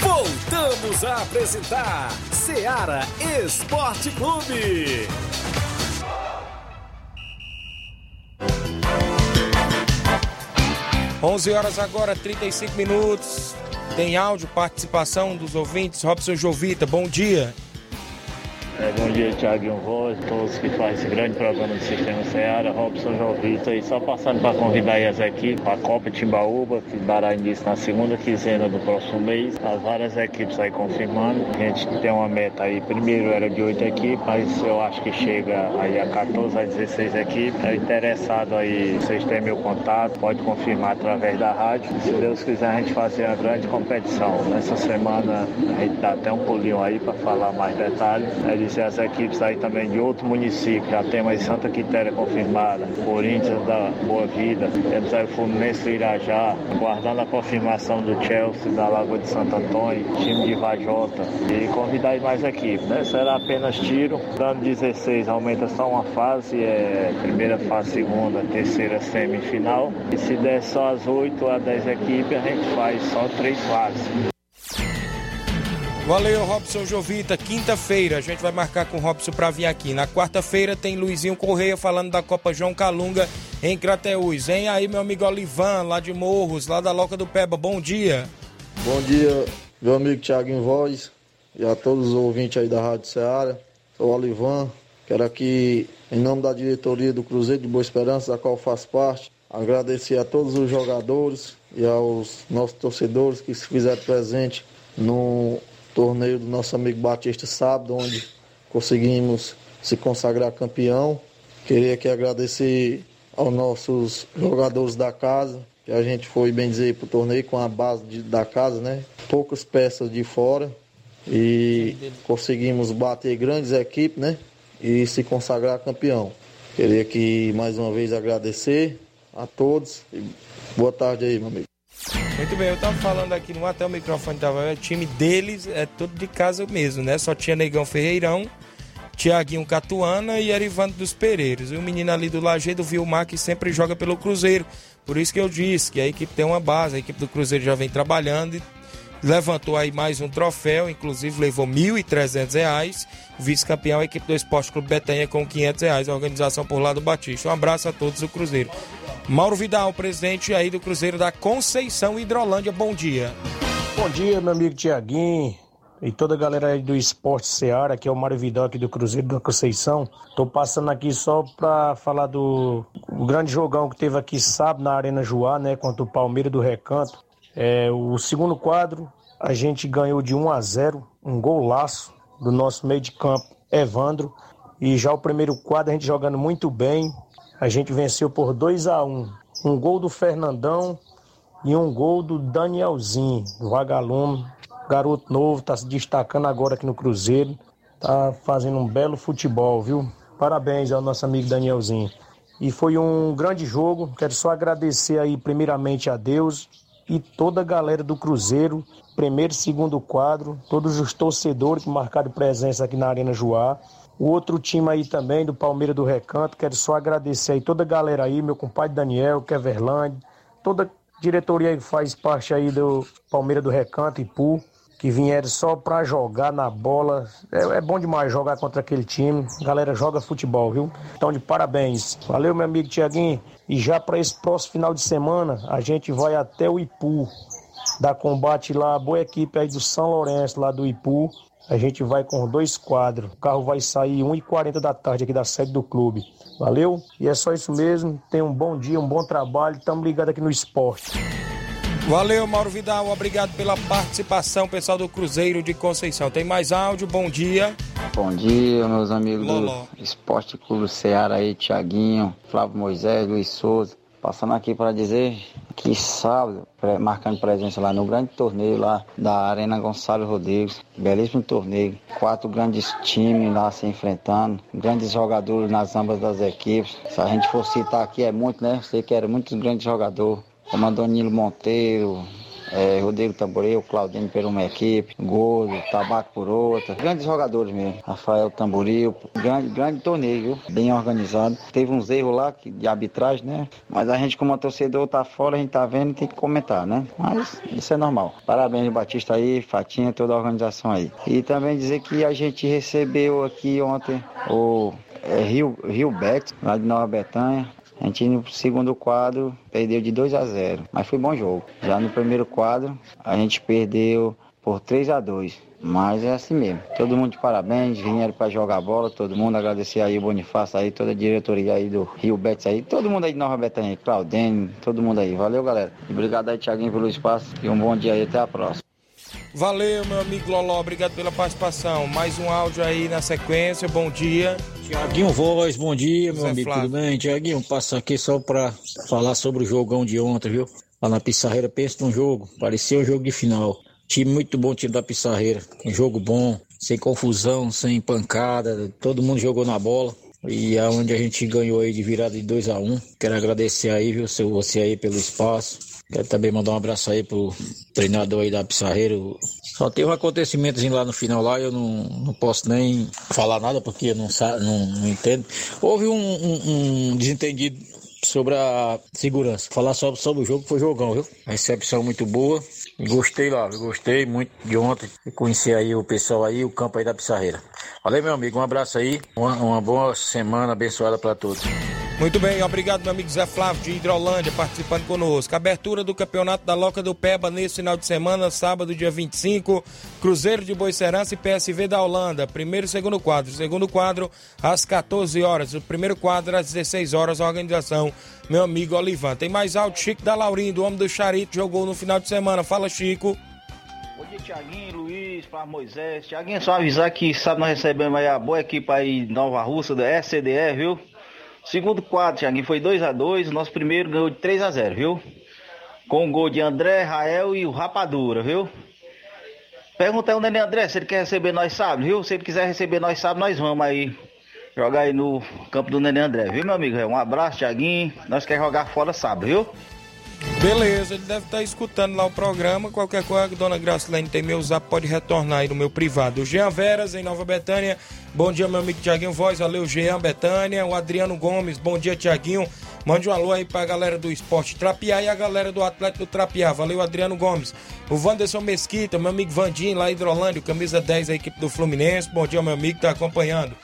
[SPEAKER 6] Voltamos a apresentar Seara Esporte Clube.
[SPEAKER 1] 11 horas agora, 35 minutos. Tem áudio, participação dos ouvintes. Robson Jovita, bom dia.
[SPEAKER 11] É, bom dia, Thiaguinho Voz, todos que fazem esse grande programa do Sistema Seara, Robson João Vitor, e só passando para convidar aí as equipes para a Copa Timbaúba, que dará início na segunda quinzena do próximo mês, as várias equipes aí confirmando. A gente tem uma meta aí, primeiro era de oito equipes, mas eu acho que chega aí a 14 a 16 equipes. É interessado aí, vocês têm meu contato, pode confirmar através da rádio. Se Deus quiser, a gente fazer uma grande competição. Nessa semana a gente dá até um pulinho aí para falar mais detalhes. É dizer as equipes aí também de outro município, já tem mais Santa Quitéria confirmada, Corinthians da Boa Vida, temos aí o Fluminense do Irajá, aguardando a confirmação do Chelsea da Lagoa de Santo Antônio, time de Vajota e convidar aí mais equipes, né? Será apenas tiro, dando 16 aumenta só uma fase, é primeira fase, segunda, terceira semifinal e se der só as 8 a 10 equipes, a gente faz só três fases.
[SPEAKER 1] Valeu, Robson Jovita. Quinta-feira a gente vai marcar com o Robson para vir aqui. Na quarta-feira tem Luizinho Correia falando da Copa João Calunga em Crateús. Vem aí, meu amigo Olivan, lá de Morros, lá da Loca do Peba. Bom dia.
[SPEAKER 12] Bom dia, meu amigo Thiago Voz e a todos os ouvintes aí da Rádio Ceará. Sou o Olivan. Quero aqui, em nome da diretoria do Cruzeiro de Boa Esperança, da qual faço parte, agradecer a todos os jogadores e aos nossos torcedores que se fizeram presente no torneio do nosso amigo Batista sábado, onde conseguimos se consagrar campeão. Queria aqui agradecer aos nossos jogadores da casa, que a gente foi, bem dizer, para o torneio com a base de, da casa, né? Poucas peças de fora e conseguimos bater grandes equipes, né? E se consagrar campeão. Queria aqui mais uma vez agradecer a todos. boa tarde aí, meu amigo.
[SPEAKER 1] Muito bem, eu tava falando aqui no até o microfone tava. O time deles é tudo de casa mesmo, né? Só tinha Negão Ferreirão, Tiaguinho Catuana e Erivando dos Pereiros. E o menino ali do Lajeado, o Vilmar, que sempre joga pelo Cruzeiro. Por isso que eu disse que a equipe tem uma base, a equipe do Cruzeiro já vem trabalhando e levantou aí mais um troféu, inclusive levou R$ 1.300. O vice-campeão, a equipe do Esporte Clube Betanha, com 500 reais, a organização por lá do Batista. Um abraço a todos do Cruzeiro. Mauro Vidal, presidente aí do Cruzeiro da Conceição Hidrolândia, bom dia.
[SPEAKER 13] Bom dia, meu amigo Tiaguinho e toda a galera aí do Esporte Seara, que é o Mário Vidal aqui do Cruzeiro da Conceição. Tô passando aqui só para falar do grande jogão que teve aqui sábado na Arena Joá, né, contra o Palmeiras do Recanto. É, o segundo quadro, a gente ganhou de 1 a 0, um golaço do nosso meio de campo, Evandro. E já o primeiro quadro a gente jogando muito bem, a gente venceu por 2 a 1 Um gol do Fernandão e um gol do Danielzinho, do vagalume. Garoto novo, está se destacando agora aqui no Cruzeiro. Tá fazendo um belo futebol, viu? Parabéns ao nosso amigo Danielzinho. E foi um grande jogo. Quero só agradecer aí primeiramente a Deus e toda a galera do Cruzeiro, primeiro e segundo quadro, todos os torcedores que marcaram presença aqui na Arena Joá. O outro time aí também, do Palmeiras do Recanto, quero só agradecer aí toda a galera aí, meu compadre Daniel, Keverland, toda a diretoria que faz parte aí do Palmeiras do Recanto, Ipu, que vieram só pra jogar na bola. É, é bom demais jogar contra aquele time. Galera joga futebol, viu? Então, de parabéns. Valeu, meu amigo Tiaguinho. E já para esse próximo final de semana, a gente vai até o Ipu, da combate lá, boa equipe aí do São Lourenço, lá do Ipu. A gente vai com dois quadros. O carro vai sair 1h40 da tarde aqui da sede do clube. Valeu? E é só isso mesmo. Tenha um bom dia, um bom trabalho. Estamos ligados aqui no esporte.
[SPEAKER 1] Valeu, Mauro Vidal. Obrigado pela participação, pessoal do Cruzeiro de Conceição. Tem mais áudio? Bom dia.
[SPEAKER 14] Bom dia, meus amigos Loló. do Esporte Clube Ceará aí, Tiaguinho, Flávio Moisés, Luiz Souza. Passando aqui para dizer que sábado, marcando presença lá no grande torneio lá da Arena Gonçalo Rodrigues, belíssimo torneio, quatro grandes times lá se enfrentando, grandes jogadores nas ambas das equipes. Se a gente for citar aqui é muito, né? Sei que eram muitos grandes jogadores, como Danilo Monteiro, é, Rodrigo Tamboril, Claudinho por uma equipe, Gordo, Tabaco por outra. Grandes jogadores mesmo. Rafael Tamboril, grande, grande torneio, viu? Bem organizado. Teve uns erros lá de arbitragem, né? Mas a gente, como torcedor, tá fora, a gente tá vendo e tem que comentar, né? Mas isso é normal. Parabéns, Batista aí, Fatinha, toda a organização aí. E também dizer que a gente recebeu aqui ontem o é, Rio, Rio Bex, lá de Nova Betânia. A gente no segundo quadro perdeu de 2 a 0, mas foi bom jogo. Já no primeiro quadro a gente perdeu por 3 a 2. Mas é assim mesmo. Todo mundo de parabéns, vieram para jogar bola, todo mundo. Agradecer aí o Bonifácio aí, toda a diretoria aí do Rio Betis aí, todo mundo aí de Nova Betânia, Claudene, todo mundo aí. Valeu, galera. Obrigado aí, Thiaguinho, pelo espaço e um bom dia aí, até a próxima.
[SPEAKER 1] Valeu, meu amigo Loló, obrigado pela participação. Mais um áudio aí na sequência, bom dia.
[SPEAKER 15] Tiaguinho Voz, bom dia, meu amigo,
[SPEAKER 1] Flávio.
[SPEAKER 15] tudo bem? Tiaguinho, passo aqui só pra falar sobre o jogão de ontem, viu? Lá na Pissarreira, pensa num jogo, parecia um jogo de final. Time muito bom, time da Pissarreira. Um jogo bom, sem confusão, sem pancada, todo mundo jogou na bola. E aonde a gente ganhou aí de virada de 2 a 1 um. Quero agradecer aí, viu, seu, você aí pelo espaço. Quero também mandar um abraço aí pro treinador aí da Pissarreira. Só teve um acontecimentozinho lá no final lá, eu não, não posso nem falar nada porque eu não, não, não entendo. Houve um, um- um desentendido sobre a segurança. Falar só sobre o jogo foi jogão, viu? Recepção muito boa. Gostei lá, gostei muito de ontem. Conhecer aí o pessoal aí, o campo aí da Pissarreira. Valeu, meu amigo. Um abraço aí. Uma, uma boa semana abençoada para todos.
[SPEAKER 1] Muito bem, obrigado meu amigo Zé Flávio de Hidrolândia participando conosco. Abertura do Campeonato da Loca do Peba nesse final de semana, sábado, dia 25, Cruzeiro de Boicerança e PSV da Holanda. Primeiro e segundo quadro. Segundo quadro às 14 horas. O primeiro quadro às 16 horas, a organização, meu amigo Olivan. Tem mais alto, Chico da Laurindo, o homem do Charito, jogou no final de semana. Fala, Chico.
[SPEAKER 16] Bom dia, Tiaguinho, Luiz, para Moisés. Tiaguinho, só avisar que sabe nós recebemos aí a boa equipe aí Nova Russa, da SCDE, viu? Segundo quadro, Tiaguinho, foi 2 a 2 Nosso primeiro ganhou de 3 a 0 viu? Com o gol de André, Rael e o Rapadura, viu? Pergunta aí o Nenê André se ele quer receber nós sábado, viu? Se ele quiser receber nós sábado, nós vamos aí jogar aí no campo do Nenê André, viu, meu amigo? Um abraço, Tiaguinho. Nós quer jogar fora sábado, viu?
[SPEAKER 1] Beleza, ele deve estar escutando lá o programa. Qualquer coisa, a dona Gracilene tem meu zap, pode retornar aí no meu privado. O Jean Veras, em Nova Betânia. Bom dia, meu amigo Tiaguinho Voz. Valeu, Jean Betânia. O Adriano Gomes, bom dia, Tiaguinho. Mande um alô aí pra galera do Esporte Trapiá e a galera do Atlético Trapiá. Valeu, Adriano Gomes. O Wanderson Mesquita, meu amigo Vandinho, lá em Hidrolândia, camisa 10 da equipe do Fluminense. Bom dia, meu amigo, tá acompanhando.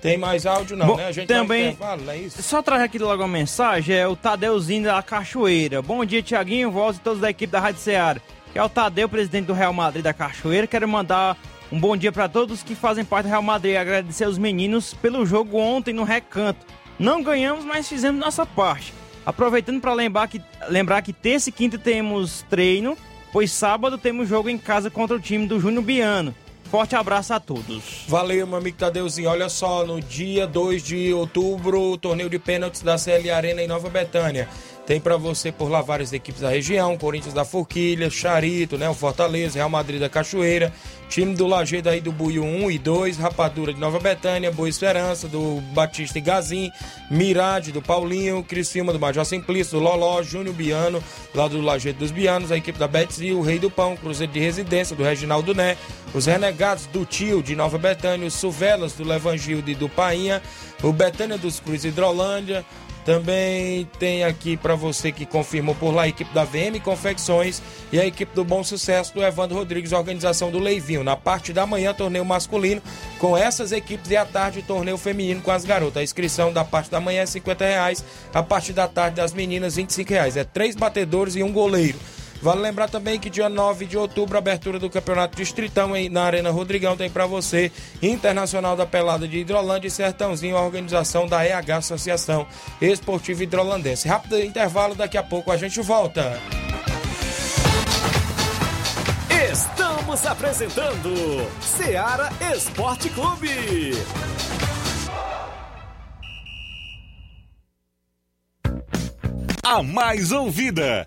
[SPEAKER 1] Tem mais áudio, não,
[SPEAKER 2] Bom,
[SPEAKER 1] né? A gente
[SPEAKER 2] também,
[SPEAKER 1] intervalo, é isso?
[SPEAKER 2] só trazer aqui logo uma mensagem, é o Tadeuzinho da Cachoeira. Bom dia, Tiaguinho, voz e todos da equipe da Rádio Ceará. Que é o Tadeu, presidente do Real Madrid da Cachoeira. Quero mandar um bom dia para todos que fazem parte do Real Madrid. Agradecer aos meninos pelo jogo ontem no Recanto. Não ganhamos, mas fizemos nossa parte. Aproveitando para lembrar que, lembrar que terça e quinta temos treino, pois sábado temos jogo em casa contra o time do Júnior Biano. Forte abraço a todos.
[SPEAKER 1] Valeu, meu amigo Tadeuzinho. Olha só, no dia 2 de outubro, o torneio de pênaltis da CL Arena em Nova Betânia. Tem pra você por lá várias equipes da região, Corinthians da Forquilha, Charito, né, o Fortaleza, Real Madrid da Cachoeira, time do Lajeado aí do Buio 1 e 2, Rapadura de Nova Betânia, Boa Esperança, do Batista e Gazin, Mirade do Paulinho, Criciúma do Major Simplício, do Loló, Júnior Biano, lá do Lajeado dos Bianos, a equipe da Betis e o Rei do Pão, Cruzeiro de Residência, do Reginaldo Né, os Renegados do Tio de Nova Betânia, os Suvelas do Levangilde e do Painha, o Betânia dos Cruz Hidrolândia, também tem aqui para você que confirmou por lá a equipe da VM Confecções e a equipe do Bom Sucesso do Evandro Rodrigues, organização do Leivinho. Na parte da manhã, torneio masculino com essas equipes e à tarde, torneio feminino com as garotas. A inscrição da parte da manhã é 50 reais, a parte da tarde das meninas 25 reais. É três batedores e um goleiro. Vale lembrar também que dia 9 de outubro, abertura do Campeonato Distritão aí na Arena Rodrigão tem para você Internacional da Pelada de Hidrolândia e Sertãozinho, a organização da EH Associação Esportiva Hidrolandense. Rápido intervalo, daqui a pouco a gente volta.
[SPEAKER 6] Estamos apresentando Seara Esporte Clube.
[SPEAKER 17] A mais ouvida.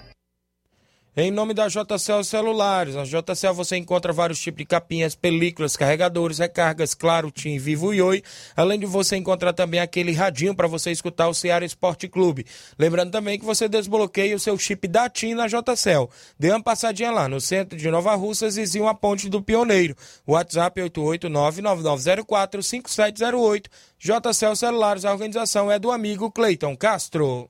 [SPEAKER 1] Em nome da JCL Celulares, na JCL você encontra vários tipos de capinhas, películas, carregadores, recargas, claro, Tim, Vivo e Oi, além de você encontrar também aquele radinho para você escutar o Ceará Esporte Clube. Lembrando também que você desbloqueia o seu chip da TIM na JCL. Dê uma passadinha lá no centro de Nova Russas e uma ponte do Pioneiro. WhatsApp 889-9904-5708. JCL Celulares, a organização é do amigo Cleiton Castro.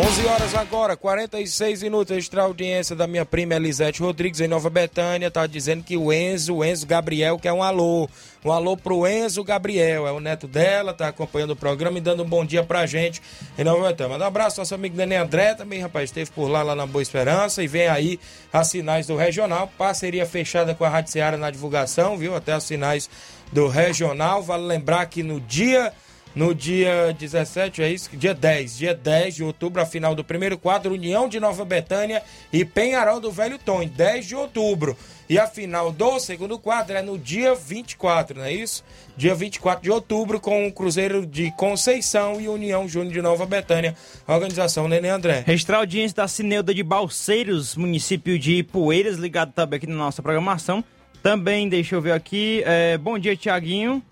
[SPEAKER 1] 11 horas agora, 46 minutos. Extra audiência da minha prima Elisete Rodrigues em Nova Betânia. Tá dizendo que o Enzo, o Enzo Gabriel, quer um alô. Um alô pro Enzo Gabriel, é o neto dela, tá acompanhando o programa e dando um bom dia pra gente em Nova Betânia. Manda um abraço ao nosso amigo Nenê André também, rapaz, esteve por lá, lá na Boa Esperança e vem aí as sinais do Regional. Parceria fechada com a Rádio Seara na divulgação, viu? Até as sinais do Regional. Vale lembrar que no dia no dia 17, é isso? Dia 10, dia 10 de outubro, a final do primeiro quadro, União de Nova Betânia e Penharol do Velho Tom, 10 de outubro. E a final do segundo quadro é no dia 24, não é isso? Dia 24 de outubro, com o Cruzeiro de Conceição e União Júnior de Nova Betânia, organização Nenê André.
[SPEAKER 2] Registrar audiência da Cineuda de Balseiros, município de Ipueiras, ligado também aqui na nossa programação. Também, deixa eu ver aqui, é, bom dia, Tiaguinho.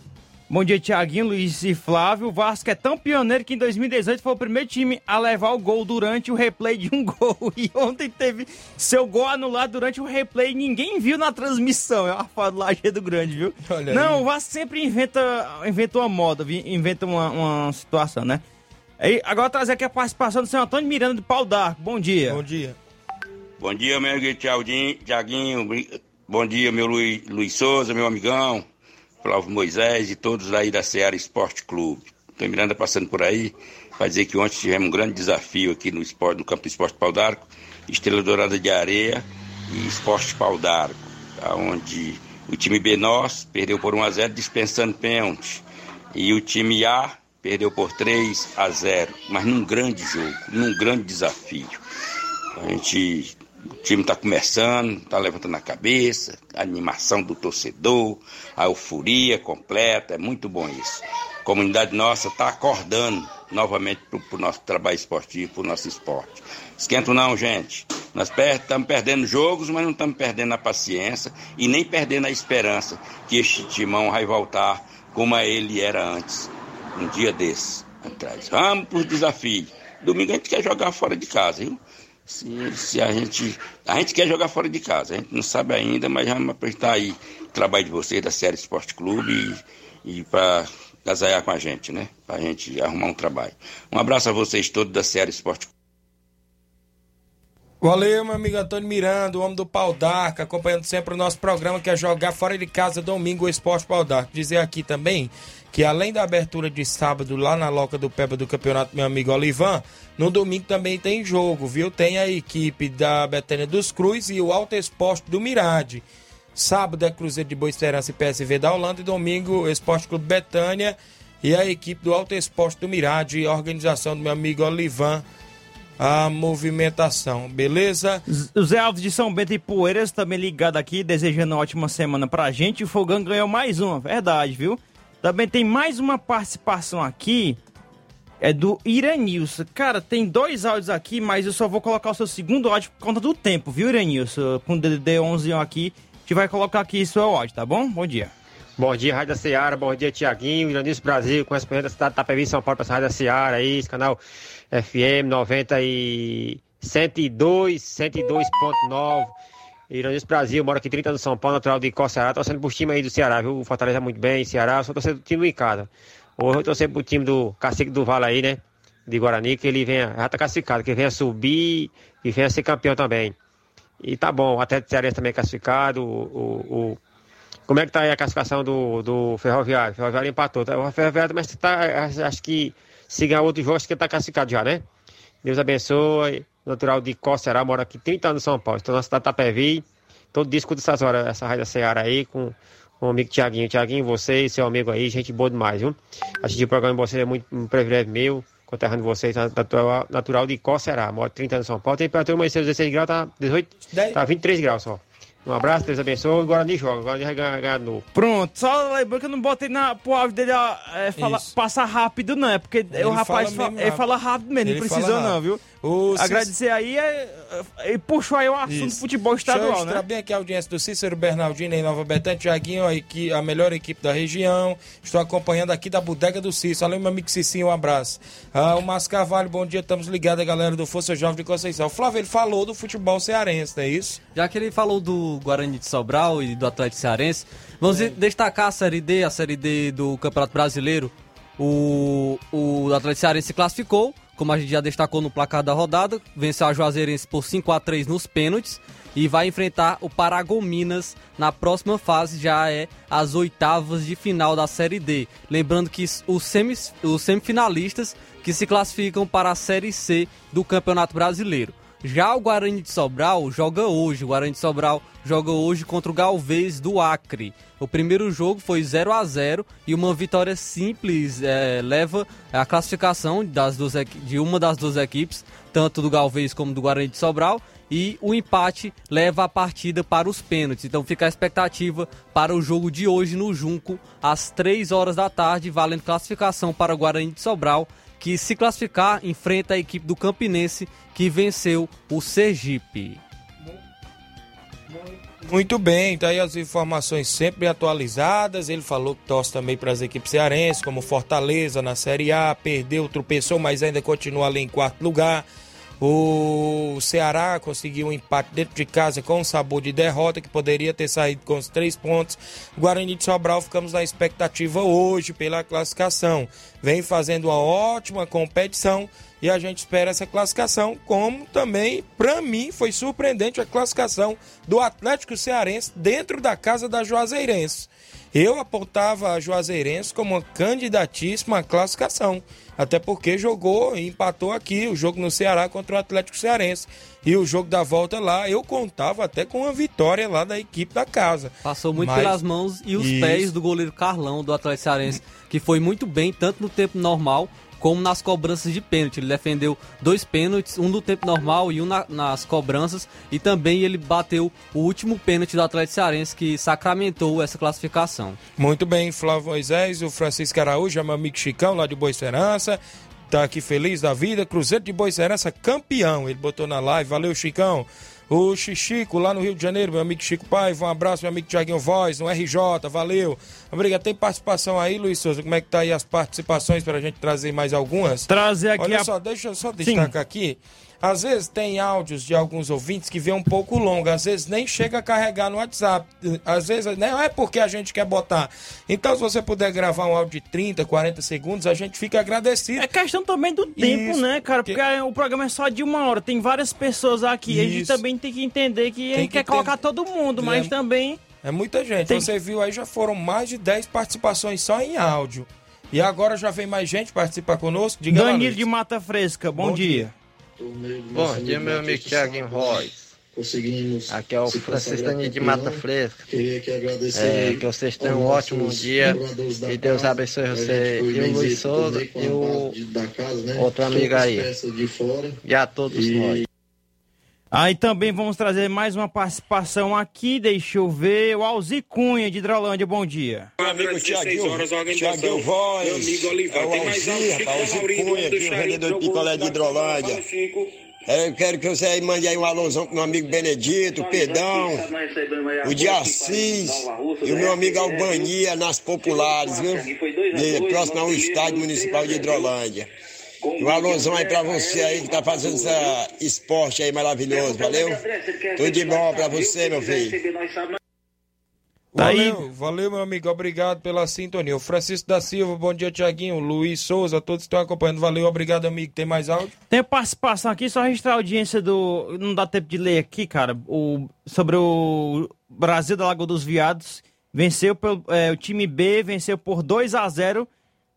[SPEAKER 2] Bom dia, Tiaguinho, Luiz e Flávio. O Vasco é tão pioneiro que em 2018 foi o primeiro time a levar o gol durante o replay de um gol. E ontem teve seu gol anulado durante o replay e ninguém viu na transmissão. É uma foto lá do Grande, viu? Olha Não, aí. o Vasco sempre inventa, inventa uma moda, inventa uma, uma situação, né? Aí, agora trazer aqui a participação do senhor Antônio Miranda de Pau d'Arco. Bom dia.
[SPEAKER 1] Bom dia.
[SPEAKER 18] Bom dia, meu amigo Tiaguinho. Bom dia, meu Luiz, Luiz Souza, meu amigão. Flávio Moisés e todos aí da Seara Esporte Clube. Estou Miranda passando por aí para dizer que ontem tivemos um grande desafio aqui no, esporte, no campo do Esporte Pau d'Arco, Estrela Dourada de Areia e Esporte Pau d'Arco, onde o time B nós perdeu por 1 a 0 dispensando pênalti e o time A perdeu por 3 a 0, mas num grande jogo, num grande desafio. A gente time está começando, está levantando a cabeça, a animação do torcedor, a euforia completa, é muito bom isso. A comunidade nossa está acordando novamente para o nosso trabalho esportivo, para o nosso esporte. Esquento não, gente. Nós estamos perdendo jogos, mas não estamos perdendo a paciência e nem perdendo a esperança que este timão vai voltar como ele era antes, um dia desse atrás. Vamos para os desafios. Domingo a gente quer jogar fora de casa, viu? Se, se a gente. A gente quer jogar fora de casa, a gente não sabe ainda, mas vamos apertar aí o trabalho de vocês da Série Esporte Clube e, e para casaiar com a gente, né? Para a gente arrumar um trabalho. Um abraço a vocês todos da Série Esporte Clube.
[SPEAKER 1] Valeu, meu amigo Antônio Miranda, o homem do Pau d'Arca, acompanhando sempre o nosso programa que é Jogar Fora de Casa Domingo, o Esporte Pau d'Arca. Dizer aqui também que além da abertura de sábado lá na Loca do Peba do Campeonato Meu Amigo Olivan, no domingo também tem jogo, viu? Tem a equipe da Betânia dos Cruz e o Alto Esporte do Mirade. Sábado é Cruzeiro de Boa Esperança e PSV da Holanda e domingo Esporte Clube Betânia e a equipe do Alto Esporte do Mirade, organização do meu amigo Olivan a movimentação, beleza?
[SPEAKER 2] Zé Alves de São Bento e Poeiras também ligado aqui, desejando uma ótima semana pra gente. O Fogão ganhou mais uma, verdade, viu? Também tem mais uma participação aqui, é do Iranilson. Cara, tem dois áudios aqui, mas eu só vou colocar o seu segundo áudio por conta do tempo, viu, Iranilson? Com o DD11 aqui, a gente vai colocar aqui seu áudio, tá bom? Bom dia.
[SPEAKER 19] Bom dia, Rádio da Seara, bom dia, Tiaguinho, Iranilson Brasil, com essa da cidade de Tapevi, São Paulo, para essa Rádio da Seara aí, esse canal FM 90 e 102, 102.9. Iranês Brasil, mora aqui 30 anos São Paulo, natural de Ceará, torcendo pro time aí do Ceará, viu? O Fortaleza muito bem, Ceará, só torcendo do time do casa. Hoje eu torcendo pro time do Cacique do Vale aí, né? De Guarani, que ele venha, já tá classificado, que venha subir e venha ser campeão também. E tá bom, o Atlético Cearense também é classificado, o, o, o, Como é que tá aí a classificação do, do Ferroviário? O Ferroviário empatou, tá? O Ferroviário, mas tá, acho que se ganhar outro jogo, acho que ele tá classificado já, né? Deus abençoe natural de Cocerá, mora aqui 30 anos em São Paulo. Estou na cidade de Tapevi. Todo dia escuto essas horas, essa rádio da Ceará aí, com o amigo Tiaguinho. Tiaguinho, você e seu amigo aí, gente boa demais, viu? Assistir o programa de vocês é muito um privilégio meu. conterrando vocês, natural, natural de Cocerá, moro 30 anos em São Paulo. Temperatura amanheceu 16 graus, tá, 18, tá 23 graus só. Um abraço, Deus abençoe. O Guarani joga, o Guarani novo.
[SPEAKER 2] Pronto, só lembrando que eu não botei na, pro áudio dele ó, é, fala, passar rápido, não. É porque
[SPEAKER 1] Ele
[SPEAKER 2] o rapaz
[SPEAKER 1] fala
[SPEAKER 2] fa-
[SPEAKER 1] mesmo
[SPEAKER 2] ele
[SPEAKER 1] rápido.
[SPEAKER 2] fala rápido mesmo,
[SPEAKER 1] Ele
[SPEAKER 2] não
[SPEAKER 1] fala
[SPEAKER 2] precisou, não, viu?
[SPEAKER 1] O
[SPEAKER 2] Agradecer aí, é, é, ele puxou aí o assunto do futebol estadual,
[SPEAKER 1] Deixa eu
[SPEAKER 2] né?
[SPEAKER 1] bem aqui a audiência do Cícero Bernardino em Nova Betânia, Tiaguinho, a, a melhor equipe da região. Estou acompanhando aqui da bodega do Cícero. Além meu amigo Cicinho, um abraço. Ah, o Márcio Carvalho, bom dia, estamos ligados, a galera do Força Jovem de Conceição. O Flávio, ele falou do futebol cearense, não é isso?
[SPEAKER 3] Já que ele falou do Guarani de Sobral e do Atlético Cearense, vamos de- destacar a Série D, a Série D do Campeonato Brasileiro. O, o Atlético Cearense se classificou, como a gente já destacou no placar da rodada, venceu a Juazeirense por 5 a 3 nos pênaltis e vai enfrentar o Paragominas na próxima fase, já é as oitavas de final da Série D. Lembrando que os, semis, os semifinalistas que se classificam para a Série C do Campeonato Brasileiro. Já o Guarani de Sobral joga hoje. O Guarani de Sobral joga hoje contra o Galvez do Acre. O primeiro jogo foi 0 a 0 e uma vitória simples eh, leva a classificação das duas, de uma das duas equipes, tanto do Galvez como do Guarani de Sobral. E o empate leva a partida para os pênaltis. Então fica a expectativa para o jogo de hoje no Junco, às 3 horas da tarde, valendo classificação para o Guarani de Sobral que se classificar enfrenta a equipe do Campinense que venceu o Sergipe.
[SPEAKER 1] Muito bem, tá aí as informações sempre atualizadas. Ele falou que torce também para as equipes cearenses, como Fortaleza na Série A, perdeu, tropeçou, mas ainda continua ali em quarto lugar. O Ceará conseguiu um empate dentro de casa com um sabor de derrota, que poderia ter saído com os três pontos. Guarani de Sobral ficamos na expectativa hoje pela classificação. Vem fazendo uma ótima competição e a gente espera essa classificação, como também, para mim, foi surpreendente a classificação do Atlético Cearense dentro da casa da Juazeirense. Eu apontava a Juazeirense como uma candidatíssima à classificação, até porque jogou e empatou aqui o jogo no Ceará contra o Atlético Cearense. E o jogo da volta lá, eu contava até com uma vitória lá da equipe da casa.
[SPEAKER 3] Passou muito
[SPEAKER 1] Mas-
[SPEAKER 3] pelas mãos e os
[SPEAKER 1] Isso.
[SPEAKER 3] pés do goleiro Carlão do Atlético Cearense, que foi muito bem tanto no tempo normal como nas cobranças de pênalti. Ele defendeu dois pênaltis, um no tempo normal e um na- nas cobranças, e também ele bateu o último pênalti do Atlético Cearense que sacramentou essa classificação.
[SPEAKER 1] Muito bem, Flávio Moisés, o Francisco Araújo, é meu amigo Chicão, lá de Boa Esperança. Tá aqui feliz da vida. Cruzeiro de Boa Esperança, campeão. Ele botou na live. Valeu, Chicão. O Xixico, lá no Rio de Janeiro, meu amigo Chico Paiva. Um abraço, meu amigo Tiaguinho Voz, no RJ. Valeu. Obrigado. Tem participação aí, Luiz Souza? Como é que tá aí as participações para a gente trazer mais algumas?
[SPEAKER 2] Trazer aqui
[SPEAKER 1] Olha
[SPEAKER 2] a-
[SPEAKER 1] só, deixa eu só destacar aqui. Às vezes tem áudios de alguns ouvintes que vem um pouco longo, às vezes nem chega a carregar no WhatsApp. Às vezes não é porque a gente quer botar. Então, se você puder gravar um áudio de 30, 40 segundos, a gente fica agradecido.
[SPEAKER 2] É questão também do tempo,
[SPEAKER 1] Isso,
[SPEAKER 2] né, cara? Porque o programa é só de uma hora. Tem várias pessoas aqui. A gente
[SPEAKER 1] Isso.
[SPEAKER 2] também tem que entender que a
[SPEAKER 1] Tem
[SPEAKER 2] gente
[SPEAKER 1] que
[SPEAKER 2] quer
[SPEAKER 1] ter-
[SPEAKER 2] colocar todo mundo, mas
[SPEAKER 1] É-
[SPEAKER 2] também.
[SPEAKER 1] É muita gente.
[SPEAKER 2] Tem-
[SPEAKER 1] Você viu aí, já foram mais de 10 participações só em áudio. E agora já vem mais gente participar conosco. Diga
[SPEAKER 2] Danilo de Mata Fresca, bom,
[SPEAKER 1] Bom
[SPEAKER 2] dia.
[SPEAKER 20] Bom dia, meu amigo Thiaguinho Voz. Aqui é o Francisco de Mata Fresca. É, que vocês tenham um ótimo dia e Deus abençoe você e o Luiz Souza e o outro amigo aí. E a todos nós.
[SPEAKER 2] Aí também vamos trazer mais uma participação aqui, deixa eu ver. O Alzi Cunha, de Hidrolândia, bom dia.
[SPEAKER 21] Meu amigo Tiaguinho, Tiaguinho Voz, é o Alzir, rapaz, Alzir Cunha, aqui, o vendedor de picolé de Hidrolândia. É, Eu quero que você aí mande aí um alôzão pro meu amigo Benedito, Pedão, o de Assis e o meu amigo Albania nas populares, viu? E próximo ao estádio municipal de Hidrolândia. Um alôzão aí pra você aí que tá fazendo esse esporte aí maravilhoso, valeu? Tudo de bom pra você, meu filho.
[SPEAKER 1] Valeu, valeu, meu amigo. Obrigado pela sintonia. O Francisco da Silva, bom dia, Tiaguinho. Luiz Souza, todos que estão acompanhando. Valeu, obrigado, amigo. Tem mais áudio?
[SPEAKER 2] Tem participação aqui, só registrar a audiência do. Não dá tempo de ler aqui, cara. O... Sobre o Brasil da Lagoa dos Viados. Venceu pelo, é, o time B, venceu por 2 a 0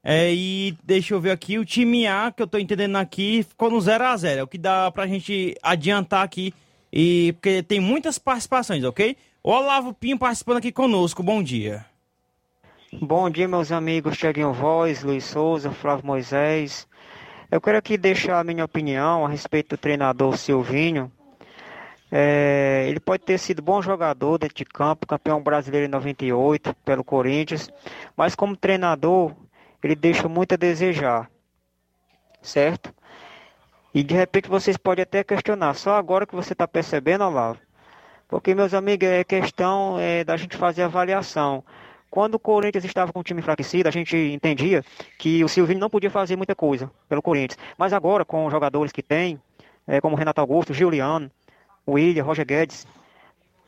[SPEAKER 2] é, E deixa eu ver aqui, o time A, que eu tô entendendo aqui, ficou no 0 a 0 É o que dá pra gente adiantar aqui. E porque tem muitas participações, ok? O Olavo Pinho participando aqui conosco. Bom dia.
[SPEAKER 22] Bom dia, meus amigos Tiaguinho Voz, Luiz Souza, Flávio Moisés.
[SPEAKER 23] Eu quero aqui deixar a minha opinião a respeito do treinador Silvinho. É, ele pode ter sido bom jogador dentro de campo, campeão brasileiro em 98 pelo Corinthians, mas como treinador ele deixa muito a desejar, certo? E de repente vocês podem até questionar, só agora que você está percebendo, Olavo? Porque, meus amigos, é questão é, da gente fazer avaliação. Quando o Corinthians estava com o time enfraquecido, a gente entendia que o Silvinho não podia fazer muita coisa pelo Corinthians. Mas agora, com os jogadores que tem, é, como Renato Augusto, Juliano, William, Roger Guedes,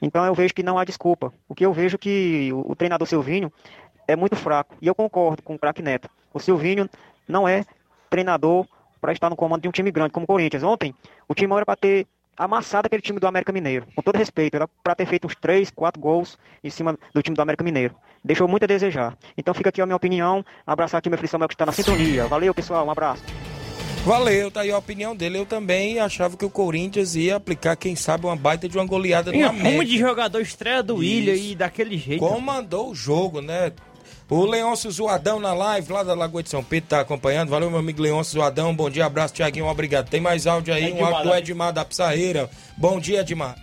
[SPEAKER 23] então eu vejo que não há desculpa. O que eu vejo que o, o treinador Silvinho é muito fraco. E eu concordo com o craque Neto. O Silvinho não é treinador para estar no comando de um time grande como o Corinthians. Ontem, o time era para ter amassado aquele time do América Mineiro. Com todo respeito, era para ter feito uns 3, 4 gols em cima do time do América Mineiro. Deixou muito a desejar. Então fica aqui a minha opinião. Abraçar aqui meu filho Samuel que está na sintonia. Valeu, pessoal. Um abraço.
[SPEAKER 1] Valeu, tá aí a opinião dele. Eu também achava que o Corinthians ia aplicar, quem sabe, uma baita de uma goleada no América.
[SPEAKER 2] Rumo de jogador estreia do William e daquele jeito.
[SPEAKER 1] Comandou o jogo, né? O Leôncio Zoadão na live, lá da Lagoa de São Pedro, tá acompanhando. Valeu, meu amigo Leôncio Zoadão. Bom dia, abraço, Tiaguinho, obrigado. Tem mais áudio aí, um áudio do Edmar da Pissarreira. Bom dia, Edmar.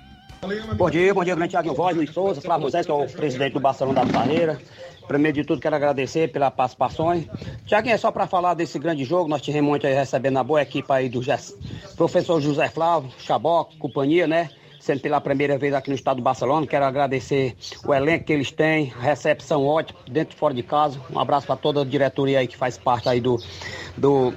[SPEAKER 24] Bom dia, bom dia, grande Tiaguinho Voz, Luiz Souza, Flávio Moisés, que é o presidente do Barcelona da Pissarreira. Primeiro de tudo, quero agradecer pelas participações. Tiaguinho, é só para falar desse grande jogo, nós tivemos ontem recebendo a boa equipe aí do professor José Flávio, Chaboc, companhia, né? Sendo pela primeira vez aqui no estado do Barcelona. Quero agradecer o elenco que eles têm, recepção ótima, dentro e fora de casa. Um abraço para toda a diretoria aí que faz parte aí do, do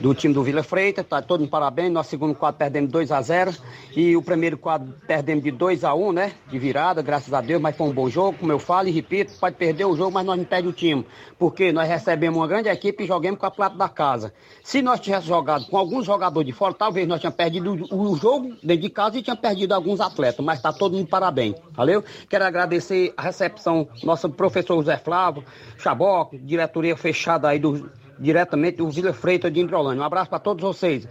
[SPEAKER 24] do time do Vila Freitas, tá todo mundo parabéns. Nosso segundo quadro perdemos 2 a 0 e o primeiro quadro perdemos de 2 a 1 né? De virada, graças a Deus, mas foi um bom jogo, como eu falo e repito, pode perder o jogo, mas nós não perdemos o time, porque nós recebemos uma grande equipe e jogamos com a plata da casa. Se nós tivéssemos jogado com alguns jogadores de fora, talvez nós tínhamos perdido o jogo dentro de casa e tínhamos perdido alguns atletas, mas tá todo mundo parabéns, valeu? Quero agradecer a recepção nosso professor José Flávio, Chaboc, diretoria fechada aí do diretamente do Vila Freitas de Indrolândia. Um abraço para todos vocês.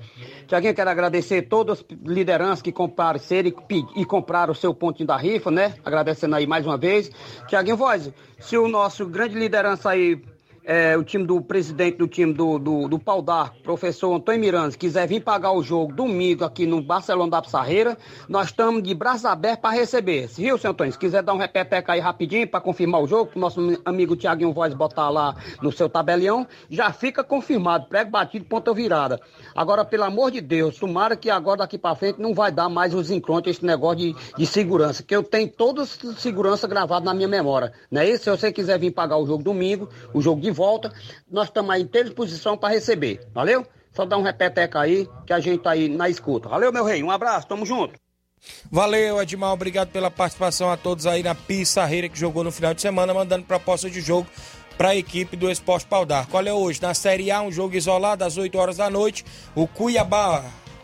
[SPEAKER 24] Tiaguinho, quero agradecer todas as lideranças que compareceram e, e compraram o seu pontinho da rifa, né? Agradecendo aí mais uma vez. Tiaguinho Voz, se o nosso grande liderança aí é, o time do presidente do time do, do, do Pau d'Arco, professor Antônio Miranda, quiser vir pagar o jogo domingo aqui no Barcelona da Pissarreira, nós estamos de braços abertos para receber. Viu, senhor Antônio? Se quiser dar um repeteca aí rapidinho para confirmar o jogo, o nosso amigo Tiaguinho Voz botar lá no seu tabelião, já fica confirmado, prego batido, ponta virada. Agora, pelo amor de Deus, tomara que agora daqui para frente não vai dar mais os encontros, esse negócio de, de segurança, que eu tenho toda segurança gravada na minha memória. Não é isso? Se você quiser vir pagar o jogo domingo, o jogo de volta, nós estamos aí em disposição para receber. Valeu? Só dá um repeteca aí, que a gente tá aí na escuta. Valeu, meu rei. Um abraço, tamo junto.
[SPEAKER 1] Valeu, Edmar. Obrigado pela participação a todos aí na Pissarreira que jogou no final de semana, mandando proposta de jogo para a equipe do Esporte Pau d'Arco. Olha hoje, na Série A, um jogo isolado às 8 horas da noite. O Cuiabá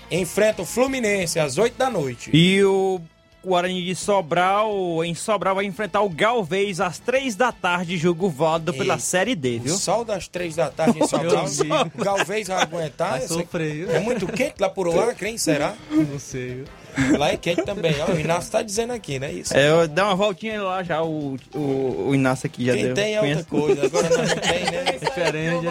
[SPEAKER 1] enfrenta o Fluminense às 8 da noite.
[SPEAKER 2] E o Guarani de Sobral, em Sobral, vai enfrentar o Galvez às três da tarde, jogo válido pela Série D, viu?
[SPEAKER 1] O sol das três da tarde em Sobral, o Galvez vai aguentar?
[SPEAKER 3] Vai sofrer.
[SPEAKER 1] É muito quente lá por lá, quem será?
[SPEAKER 3] Não sei, viu?
[SPEAKER 1] Lá é quente também, ó, o Inácio tá dizendo aqui, né? Isso.
[SPEAKER 2] É, dá uma voltinha lá já, o, o, o Inácio aqui já
[SPEAKER 1] Quem
[SPEAKER 2] deu.
[SPEAKER 1] tem é outra coisa, agora nós não tem, né?
[SPEAKER 3] É diferente.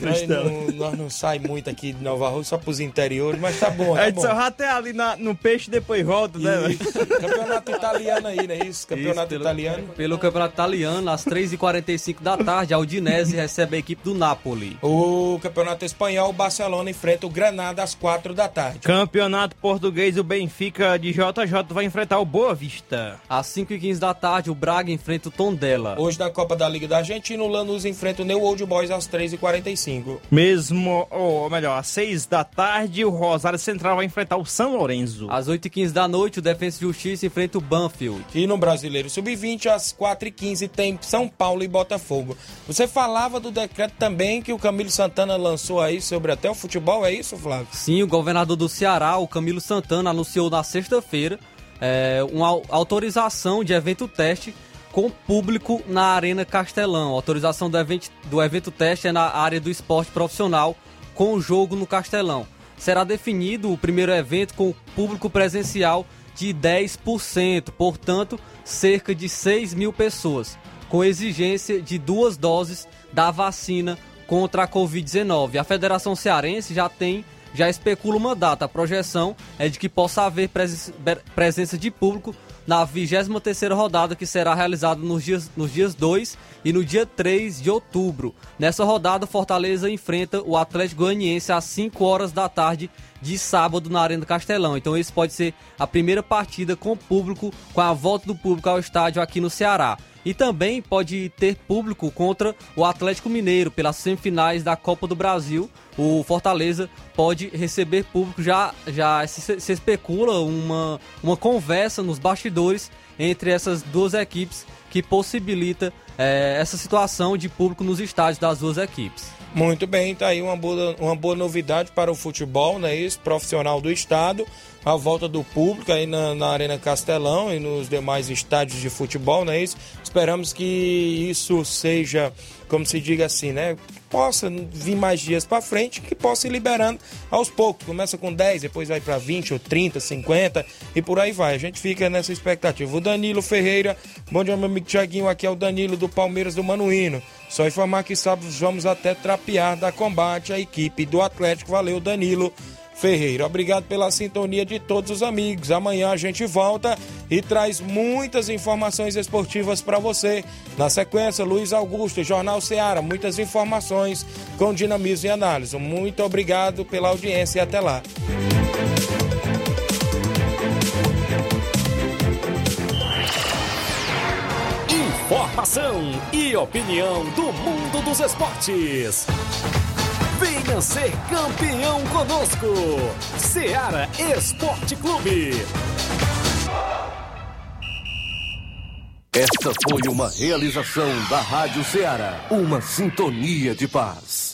[SPEAKER 1] Nós não, nós não sai muito aqui de Nova Rússia, só pros interiores, mas tá bom,
[SPEAKER 2] A
[SPEAKER 1] tá
[SPEAKER 2] gente
[SPEAKER 1] bom.
[SPEAKER 2] só até ali na- no peixe e depois volta, né?
[SPEAKER 1] Isso. Campeonato italiano aí, né? Isso, campeonato
[SPEAKER 3] Isso, pelo,
[SPEAKER 1] italiano.
[SPEAKER 3] Pelo campeonato italiano, às 3h45 da tarde, a Udinese recebe a equipe do Napoli.
[SPEAKER 1] O campeonato espanhol, o Barcelona enfrenta o Granada às quatro da tarde.
[SPEAKER 2] Campeonato português, o Benfica de JJ vai enfrentar o Boa Vista.
[SPEAKER 3] Às 5h15 da tarde, o Braga enfrenta o Tondela.
[SPEAKER 1] Hoje na Copa da Liga da Argentina, o Lanús enfrenta o New Old Boys às 3h45.
[SPEAKER 2] Mesmo, ou melhor, às 6 da tarde, o Rosário Central vai enfrentar o São Lourenço.
[SPEAKER 3] Às 8h15 da noite, o Defensa e Justiça enfrenta o Banfield.
[SPEAKER 1] E no Brasileiro Sub-20, às 4h15, tem São Paulo e Botafogo. Você falava do decreto também que o Camilo Santana lançou aí sobre até o futebol, é isso, Flávio?
[SPEAKER 3] Sim, o governador do Ceará, o Camilo Santana, anunciou na sexta-feira é, uma au- autorização de evento teste com público na Arena Castelão. A autorização do evento, do evento teste é na área do esporte profissional, com o jogo no Castelão. Será definido o primeiro evento com público presencial de 10%, portanto, cerca de 6 mil pessoas, com exigência de duas doses da vacina contra a Covid-19. A Federação Cearense já tem já especula uma data. A projeção é de que possa haver presença de público na 23ª rodada que será realizada nos dias, nos dias 2 e no dia 3 de outubro. Nessa rodada, Fortaleza enfrenta o Atlético Goianiense às 5 horas da tarde de sábado na Arena Castelão. Então esse pode ser a primeira partida com público, com a volta do público ao estádio aqui no Ceará. E também pode ter público contra o Atlético Mineiro pelas semifinais da Copa do Brasil. O Fortaleza pode receber público. Já, já se, se especula uma, uma conversa nos bastidores entre essas duas equipes que possibilita é, essa situação de público nos estádios das duas equipes.
[SPEAKER 1] Muito bem, tá aí uma boa, uma boa novidade para o futebol, né? Isso, profissional do estado a volta do público aí na, na, Arena Castelão e nos demais estádios de futebol, não é isso? Esperamos que isso seja, como se diga assim, né? Possa vir mais dias para frente, que possa ir liberando aos poucos. Começa com 10, depois vai para 20 ou 30, 50 e por aí vai. A gente fica nessa expectativa. O Danilo Ferreira, bom dia, meu amigo Tiaguinho. Aqui é o Danilo do Palmeiras do Manuíno. Só informar que sábado vamos até trapear da combate a equipe do Atlético. Valeu, Danilo. Ferreira. Obrigado pela sintonia de todos os amigos. Amanhã a gente volta e traz muitas informações esportivas para você. Na sequência, Luiz Augusto, Jornal Ceará, muitas informações com dinamismo e análise. Muito obrigado pela audiência e até lá.
[SPEAKER 6] Informação e opinião do mundo dos esportes. Venha ser campeão conosco. Seara Esporte Clube.
[SPEAKER 17] Esta foi uma realização da Rádio Ceará, uma sintonia de paz.